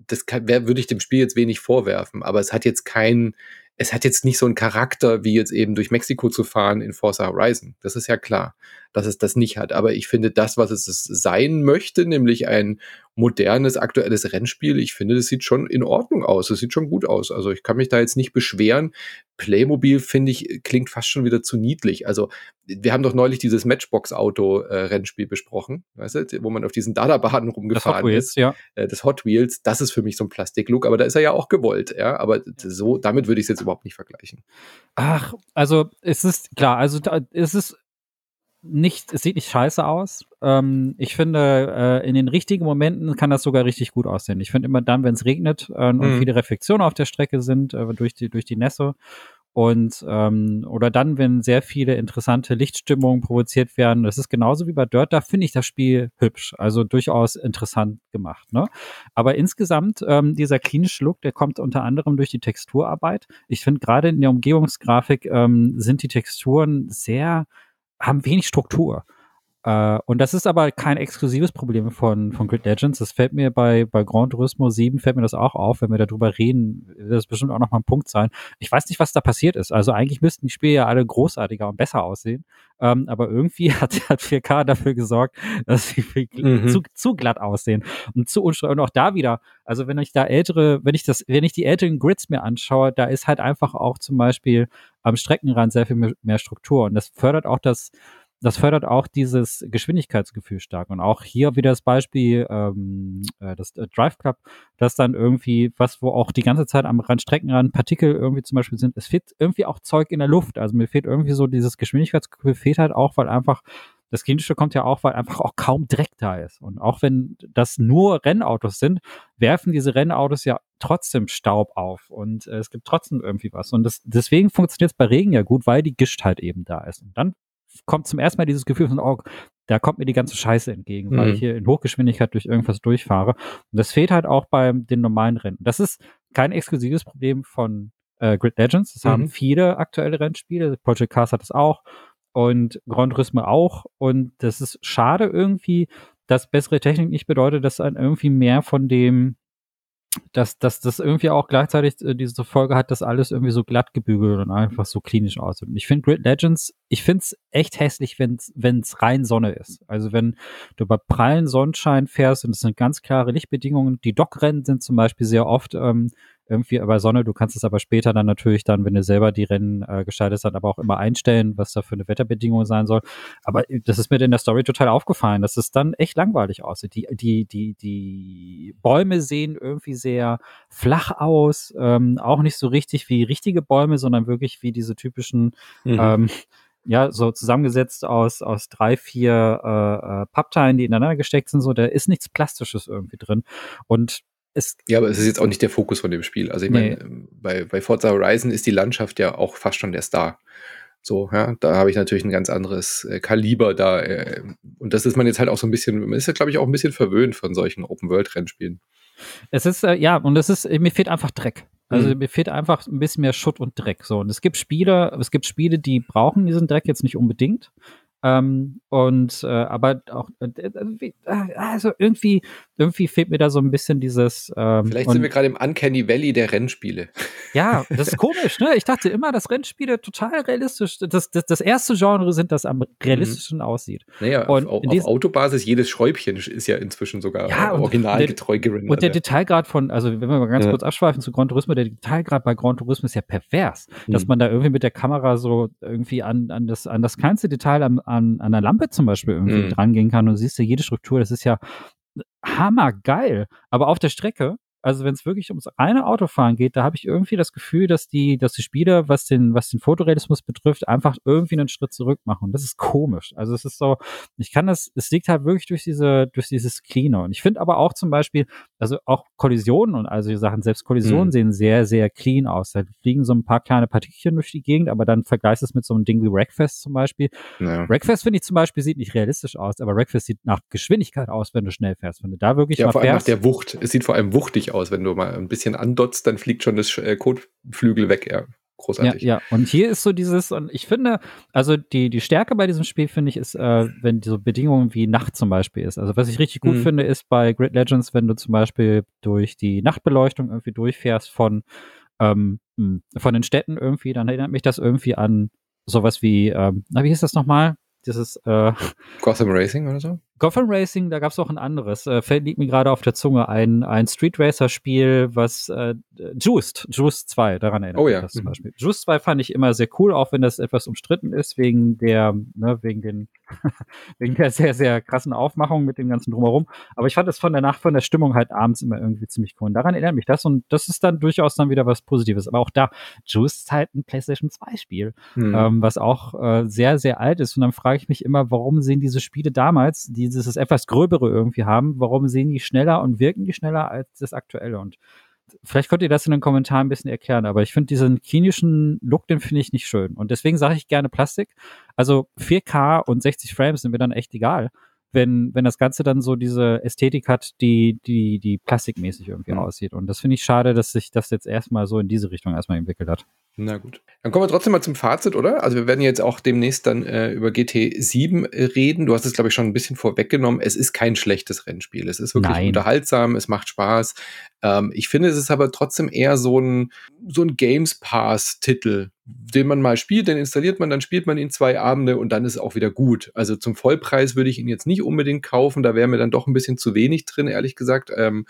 das kann, würde ich dem Spiel jetzt wenig vorwerfen, aber es hat jetzt kein, es hat jetzt nicht so einen Charakter, wie jetzt eben durch Mexiko zu fahren in Forza Horizon. Das ist ja klar, dass es das nicht hat. Aber ich finde das, was es sein möchte, nämlich ein modernes, aktuelles Rennspiel, ich finde, das sieht schon in Ordnung aus. Das sieht schon gut aus. Also ich kann mich da jetzt nicht beschweren. Playmobil, finde ich, klingt fast schon wieder zu niedlich. Also wir haben doch neulich dieses Matchbox-Auto-Rennspiel besprochen, weißt du, wo man auf diesen Dada-Baden rumgefahren Wheels, ist. Ja. Äh, das Hot Wheels, das ist für mich so ein Plastiklook, aber da ist er ja auch gewollt, ja. Aber so, damit würde ich es jetzt überhaupt nicht vergleichen. Ach, also es ist klar, also es ist nicht, es sieht nicht scheiße aus. Ähm, ich finde, äh, in den richtigen Momenten kann das sogar richtig gut aussehen. Ich finde immer dann, wenn es regnet äh, und mhm. viele Reflexionen auf der Strecke sind äh, durch die durch die Nässe und ähm, oder dann, wenn sehr viele interessante Lichtstimmungen provoziert werden. Das ist genauso wie bei Dirt. Da finde ich das Spiel hübsch, also durchaus interessant gemacht. Ne? Aber insgesamt ähm, dieser klinische Look, der kommt unter anderem durch die Texturarbeit. Ich finde gerade in der Umgebungsgrafik ähm, sind die Texturen sehr haben wenig Struktur. Uh, und das ist aber kein exklusives Problem von, von Grid Legends. Das fällt mir bei, bei Grand Turismo 7 fällt mir das auch auf, wenn wir darüber reden, wird das bestimmt auch nochmal ein Punkt sein. Ich weiß nicht, was da passiert ist. Also eigentlich müssten die Spiele ja alle großartiger und besser aussehen. Ähm, aber irgendwie hat, hat 4K dafür gesorgt, dass sie mhm. zu, zu glatt aussehen und zu unschuldig. Und auch da wieder, also wenn ich da ältere, wenn ich das, wenn ich die älteren Grids mir anschaue, da ist halt einfach auch zum Beispiel am Streckenrand sehr viel mehr, mehr Struktur. Und das fördert auch das, das fördert auch dieses Geschwindigkeitsgefühl stark. Und auch hier wieder das Beispiel, ähm, äh, das äh, Drive Club, das dann irgendwie, was wo auch die ganze Zeit am Rand Streckenrand Partikel irgendwie zum Beispiel sind, es fehlt irgendwie auch Zeug in der Luft. Also mir fehlt irgendwie so dieses Geschwindigkeitsgefühl, fehlt halt auch, weil einfach das Klinische kommt ja auch, weil einfach auch kaum Dreck da ist. Und auch wenn das nur Rennautos sind, werfen diese Rennautos ja trotzdem Staub auf und äh, es gibt trotzdem irgendwie was. Und das, deswegen funktioniert es bei Regen ja gut, weil die Gischt halt eben da ist. Und dann kommt zum ersten Mal dieses Gefühl von, oh, da kommt mir die ganze Scheiße entgegen, mhm. weil ich hier in Hochgeschwindigkeit durch irgendwas durchfahre. Und das fehlt halt auch bei den normalen Rennen. Das ist kein exklusives Problem von äh, Grid Legends. Das mhm. haben viele aktuelle Rennspiele. Project Cars hat das auch und Grand Turismo auch. Und das ist schade irgendwie, dass bessere Technik nicht bedeutet, dass dann irgendwie mehr von dem dass, dass das irgendwie auch gleichzeitig äh, diese Folge hat, dass alles irgendwie so glatt gebügelt und einfach so klinisch aussieht. Und ich finde Grid Legends, ich finde es echt hässlich, wenn es rein Sonne ist. Also wenn du bei prallen Sonnenschein fährst und es sind ganz klare Lichtbedingungen. Die Dockrennen sind zum Beispiel sehr oft ähm, irgendwie bei Sonne. Du kannst es aber später dann natürlich dann, wenn du selber die Rennen äh, gestaltest, dann aber auch immer einstellen, was da für eine Wetterbedingung sein soll. Aber das ist mir in der Story total aufgefallen, dass es dann echt langweilig aussieht. Die, die, die, die Bäume sehen irgendwie sehr flach aus, ähm, auch nicht so richtig wie richtige Bäume, sondern wirklich wie diese typischen mhm. ähm, ja, so zusammengesetzt aus, aus drei, vier äh, äh, Pappteilen, die ineinander gesteckt sind, so, da ist nichts Plastisches irgendwie drin. Und es ja, aber es ist jetzt auch nicht der Fokus von dem Spiel. Also ich nee. meine, bei, bei Forza Horizon ist die Landschaft ja auch fast schon der Star. So, ja, da habe ich natürlich ein ganz anderes äh, Kaliber da. Äh, und das ist man jetzt halt auch so ein bisschen, man ist ja, glaube ich, auch ein bisschen verwöhnt von solchen Open-World-Rennspielen. Es ist, äh, ja, und es ist, mir fehlt einfach Dreck. Also mhm. mir fehlt einfach ein bisschen mehr Schutt und Dreck. So. Und es gibt Spiele, es gibt Spiele, die brauchen diesen Dreck jetzt nicht unbedingt. Ähm, und äh, aber auch äh, äh, also irgendwie irgendwie fehlt mir da so ein bisschen dieses. Ähm, Vielleicht sind wir gerade im Uncanny Valley der Rennspiele. Ja, das ist komisch, ne? Ich dachte immer, dass Rennspiele total realistisch, das, das, das erste Genre sind, das am realistischen mhm. aussieht. Naja, und auf, auf Autobasis jedes Schräubchen ist ja inzwischen sogar ja, originalgetreu gerendert. Und der Detailgrad von, also wenn wir mal ganz ja. kurz abschweifen zu Gran Turismo, der Detailgrad bei Gran Turismo ist ja pervers, mhm. dass man da irgendwie mit der Kamera so irgendwie an, an, das, an das kleinste Detail an, an, an der Lampe zum Beispiel irgendwie mhm. drangehen kann und siehst du jede Struktur, das ist ja hammergeil. Aber auf der Strecke also wenn es wirklich ums reine Autofahren geht, da habe ich irgendwie das Gefühl, dass die, dass die Spieler, was den, was den Fotorealismus betrifft, einfach irgendwie einen Schritt zurück machen. Das ist komisch. Also es ist so, ich kann das, es liegt halt wirklich durch diese, durch dieses Cleaner. Und ich finde aber auch zum Beispiel, also auch Kollisionen und also die Sachen, selbst Kollisionen mhm. sehen sehr, sehr clean aus. Da fliegen so ein paar kleine Partikelchen durch die Gegend, aber dann vergleichst es mit so einem Ding wie Wreckfest zum Beispiel. Ja. Wreckfest finde ich zum Beispiel sieht nicht realistisch aus, aber Wreckfest sieht nach Geschwindigkeit aus, wenn du schnell fährst. Wenn du da wirklich ja, mal vor allem fährst, nach der Wucht. Es sieht vor allem wuchtig aus aus. Wenn du mal ein bisschen andotzt, dann fliegt schon das äh, Kotflügel weg. Ja, großartig. Ja, ja, und hier ist so dieses, und ich finde, also die, die Stärke bei diesem Spiel, finde ich, ist, äh, wenn so Bedingungen wie Nacht zum Beispiel ist. Also was ich richtig gut mhm. finde, ist bei Grid Legends, wenn du zum Beispiel durch die Nachtbeleuchtung irgendwie durchfährst von, ähm, hm, von den Städten irgendwie, dann erinnert mich das irgendwie an sowas wie, ähm, na, wie hieß das nochmal? Dieses äh, Gotham Racing oder so? Gotham Racing, da gab es auch ein anderes. Äh, fällt liegt mir gerade auf der Zunge ein, ein Street Racer Spiel, was äh, Juiced, Juiced 2, daran erinnert oh, ja. das zum mhm. Beispiel. Juiced 2 fand ich immer sehr cool, auch wenn das etwas umstritten ist wegen der, ne, wegen den, wegen der sehr, sehr krassen Aufmachung mit dem ganzen drumherum. Aber ich fand das von der Nacht, von der Stimmung halt abends immer irgendwie ziemlich cool. Und daran erinnert mich das und das ist dann durchaus dann wieder was Positives. Aber auch da, Juiced ist halt ein PlayStation 2 Spiel, mhm. ähm, was auch äh, sehr, sehr alt ist. Und dann frage ich mich immer, warum sehen diese Spiele damals, die dieses etwas gröbere irgendwie haben, warum sehen die schneller und wirken die schneller als das aktuelle? Und vielleicht könnt ihr das in den Kommentaren ein bisschen erklären, aber ich finde diesen klinischen Look, den finde ich nicht schön. Und deswegen sage ich gerne Plastik. Also 4K und 60 Frames sind mir dann echt egal wenn, wenn das Ganze dann so diese Ästhetik hat, die, die, die plastikmäßig irgendwie mhm. aussieht. Und das finde ich schade, dass sich das jetzt erstmal so in diese Richtung erstmal entwickelt hat. Na gut. Dann kommen wir trotzdem mal zum Fazit, oder? Also wir werden jetzt auch demnächst dann äh, über GT7 reden. Du hast es, glaube ich, schon ein bisschen vorweggenommen. Es ist kein schlechtes Rennspiel. Es ist wirklich Nein. unterhaltsam, es macht Spaß. Ähm, ich finde, es ist aber trotzdem eher so ein, so ein Games Pass-Titel, den man mal spielt, den installiert man, dann spielt man ihn zwei Abende und dann ist es auch wieder gut. Also zum Vollpreis würde ich ihn jetzt nicht unbedingt kaufen, da wäre mir dann doch ein bisschen zu wenig drin, ehrlich gesagt. Ähm,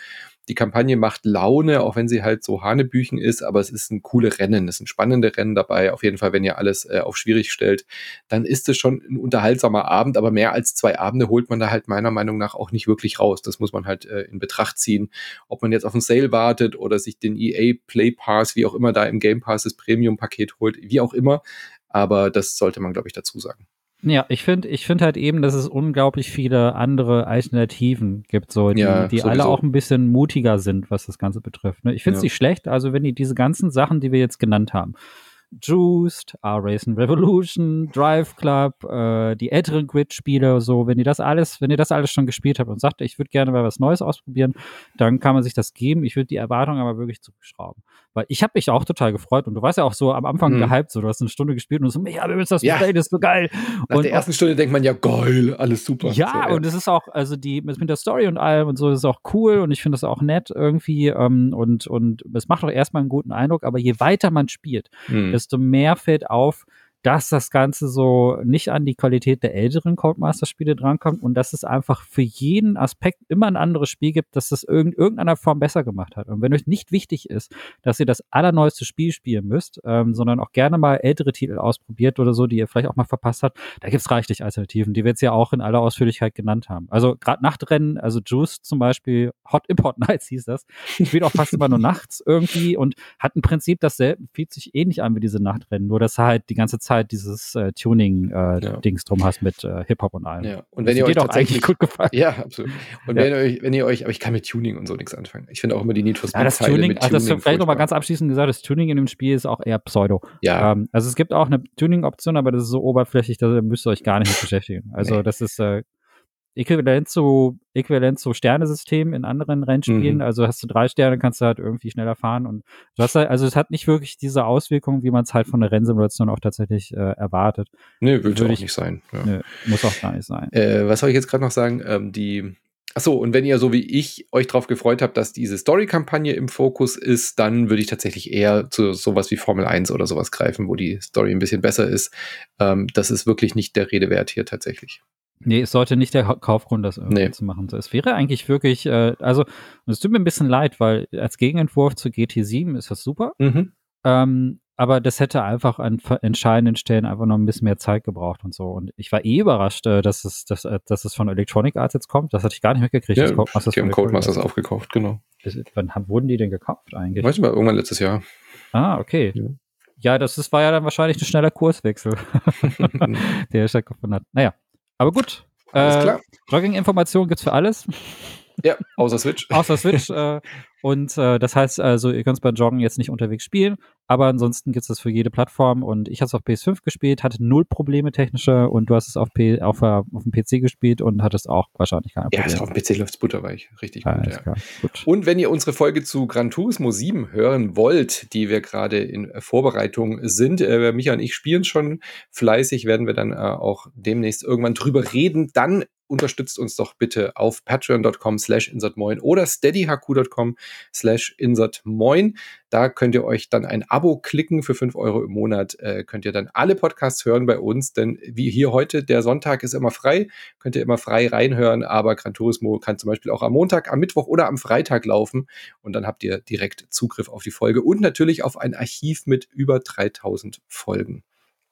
die Kampagne macht Laune, auch wenn sie halt so Hanebüchen ist, aber es ist ein coole Rennen, es sind spannende Rennen dabei. Auf jeden Fall, wenn ihr alles äh, auf schwierig stellt, dann ist es schon ein unterhaltsamer Abend, aber mehr als zwei Abende holt man da halt meiner Meinung nach auch nicht wirklich raus. Das muss man halt äh, in Betracht ziehen. Ob man jetzt auf einen Sale wartet oder sich den EA Play Pass, wie auch immer da im Game Pass das Premium-Paket holt, wie auch immer. Aber das sollte man, glaube ich, dazu sagen. Ja, ich finde ich finde halt eben, dass es unglaublich viele andere Alternativen gibt, so die, ja, die alle auch ein bisschen mutiger sind, was das Ganze betrifft. Ne? Ich finde es ja. nicht schlecht, also wenn die diese ganzen Sachen, die wir jetzt genannt haben, Juiced, R-Racing Revolution, Drive Club, äh, die älteren Grid-Spiele, so, wenn ihr das alles, wenn ihr das alles schon gespielt habt und sagt, ich würde gerne mal was Neues ausprobieren, dann kann man sich das geben. Ich würde die Erwartung aber wirklich zurückschrauben. Weil ich habe mich auch total gefreut und du warst ja auch so am Anfang mhm. gehypt, so du hast eine Stunde gespielt und so, ja, wir müssen das ja. das ist so geil. Nach und der ersten Stunde denkt man ja, geil, alles super. Ja, so, und es ist auch, also die, mit der Story und allem und so, ist auch cool und ich finde das auch nett irgendwie ähm, und, und es macht auch erstmal einen guten Eindruck, aber je weiter man spielt, mhm. desto mehr fällt auf, dass das Ganze so nicht an die Qualität der älteren Codemaster-Spiele drankommt und dass es einfach für jeden Aspekt immer ein anderes Spiel gibt, das das in irgendeiner Form besser gemacht hat. Und wenn euch nicht wichtig ist, dass ihr das allerneueste Spiel spielen müsst, ähm, sondern auch gerne mal ältere Titel ausprobiert oder so, die ihr vielleicht auch mal verpasst habt, da gibt's reichlich Alternativen, die wir jetzt ja auch in aller Ausführlichkeit genannt haben. Also gerade Nachtrennen, also Juice zum Beispiel, Hot Import Nights hieß das, spielt auch fast immer nur nachts irgendwie und hat im Prinzip dasselbe, fühlt sich ähnlich an wie diese Nachtrennen, nur dass er halt die ganze Zeit halt dieses äh, Tuning-Dings äh, drum hast mit äh, Hip-Hop und allem. Ja. Und wenn das ihr euch tatsächlich gut gefallen. Ja, absolut. Und ja. wenn ihr euch, wenn ihr euch, aber ich kann mit Tuning und so nichts anfangen. Ich finde auch immer die Need for Speed. Ja, das Tuning, mit also das Tuning vielleicht nochmal ganz abschließend gesagt, das Tuning in dem Spiel ist auch eher Pseudo. Ja. Ähm, also es gibt auch eine Tuning-Option, aber das ist so oberflächlich, da müsst ihr euch gar nicht mit beschäftigen. Also nee. das ist äh, äquivalent zu, äquivalent zu Sternesystem in anderen Rennspielen. Mhm. Also hast du drei Sterne, kannst du halt irgendwie schneller fahren und du hast halt, also es hat nicht wirklich diese Auswirkungen, wie man es halt von der Rennsimulation auch tatsächlich äh, erwartet. Nee, will auch ich, nicht sein. Ja. Nö, muss auch gar nicht sein. Äh, was soll ich jetzt gerade noch sagen? Ähm, die Achso, und wenn ihr so wie ich euch darauf gefreut habt, dass diese Story-Kampagne im Fokus ist, dann würde ich tatsächlich eher zu sowas wie Formel 1 oder sowas greifen, wo die Story ein bisschen besser ist. Ähm, das ist wirklich nicht der Rede wert hier tatsächlich. Nee, es sollte nicht der Kaufgrund, das irgendwie nee. zu machen. Es wäre eigentlich wirklich, äh, also, es tut mir ein bisschen leid, weil als Gegenentwurf zu GT7 ist das super. Mhm. Ähm, aber das hätte einfach an entscheidenden Stellen einfach noch ein bisschen mehr Zeit gebraucht und so. Und ich war eh überrascht, äh, dass es, dass, äh, dass es von Electronic Arts jetzt kommt. Das hatte ich gar nicht mitgekriegt. Ja, Codemasters die haben Codemasters aufgekauft, genau. Wann wurden die denn gekauft eigentlich? Weiß ich mal, irgendwann letztes Jahr. Ah, okay. Ja. Ja, das ist, war ja dann wahrscheinlich ein schneller Kurswechsel, der stattgefunden hat. Naja, aber gut. Alles äh. Jogging-Informationen gibt's für alles. Ja, außer Switch. außer Switch. Äh, und äh, das heißt also, ihr könnt es bei Joggen jetzt nicht unterwegs spielen, aber ansonsten gibt es das für jede Plattform und ich habe es auf PS5 gespielt, hatte null Probleme technische und du hast es auf, P auf, äh, auf dem PC gespielt und hattest auch wahrscheinlich keine Probleme. Ja, also auf dem PC läuft es butterweich. Richtig gut, ja. gut, Und wenn ihr unsere Folge zu Gran Turismo 7 hören wollt, die wir gerade in Vorbereitung sind, äh, Micha und ich spielen schon fleißig, werden wir dann äh, auch demnächst irgendwann drüber reden. Dann unterstützt uns doch bitte auf patreon.com slash insertmoin oder steadyhq.com slash insertmoin. Da könnt ihr euch dann ein Abo klicken für 5 Euro im Monat. Äh, könnt ihr dann alle Podcasts hören bei uns, denn wie hier heute, der Sonntag ist immer frei, könnt ihr immer frei reinhören, aber Gran Turismo kann zum Beispiel auch am Montag, am Mittwoch oder am Freitag laufen und dann habt ihr direkt Zugriff auf die Folge und natürlich auf ein Archiv mit über 3000 Folgen.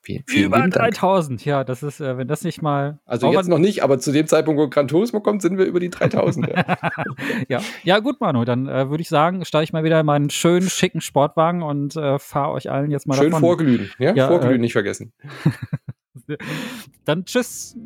Vielen, vielen Über 3000, ja, das ist, äh, wenn das nicht mal. Also jetzt noch nicht, aber zu dem Zeitpunkt, wo Gran Turismo kommt, sind wir über die 3000. ja. ja. ja, gut, Manu, dann äh, würde ich sagen, steige ich mal wieder in meinen schönen, schicken Sportwagen und äh, fahre euch allen jetzt mal Schön davon. vorglühen, ja? ja vorglühen äh, nicht vergessen. dann tschüss.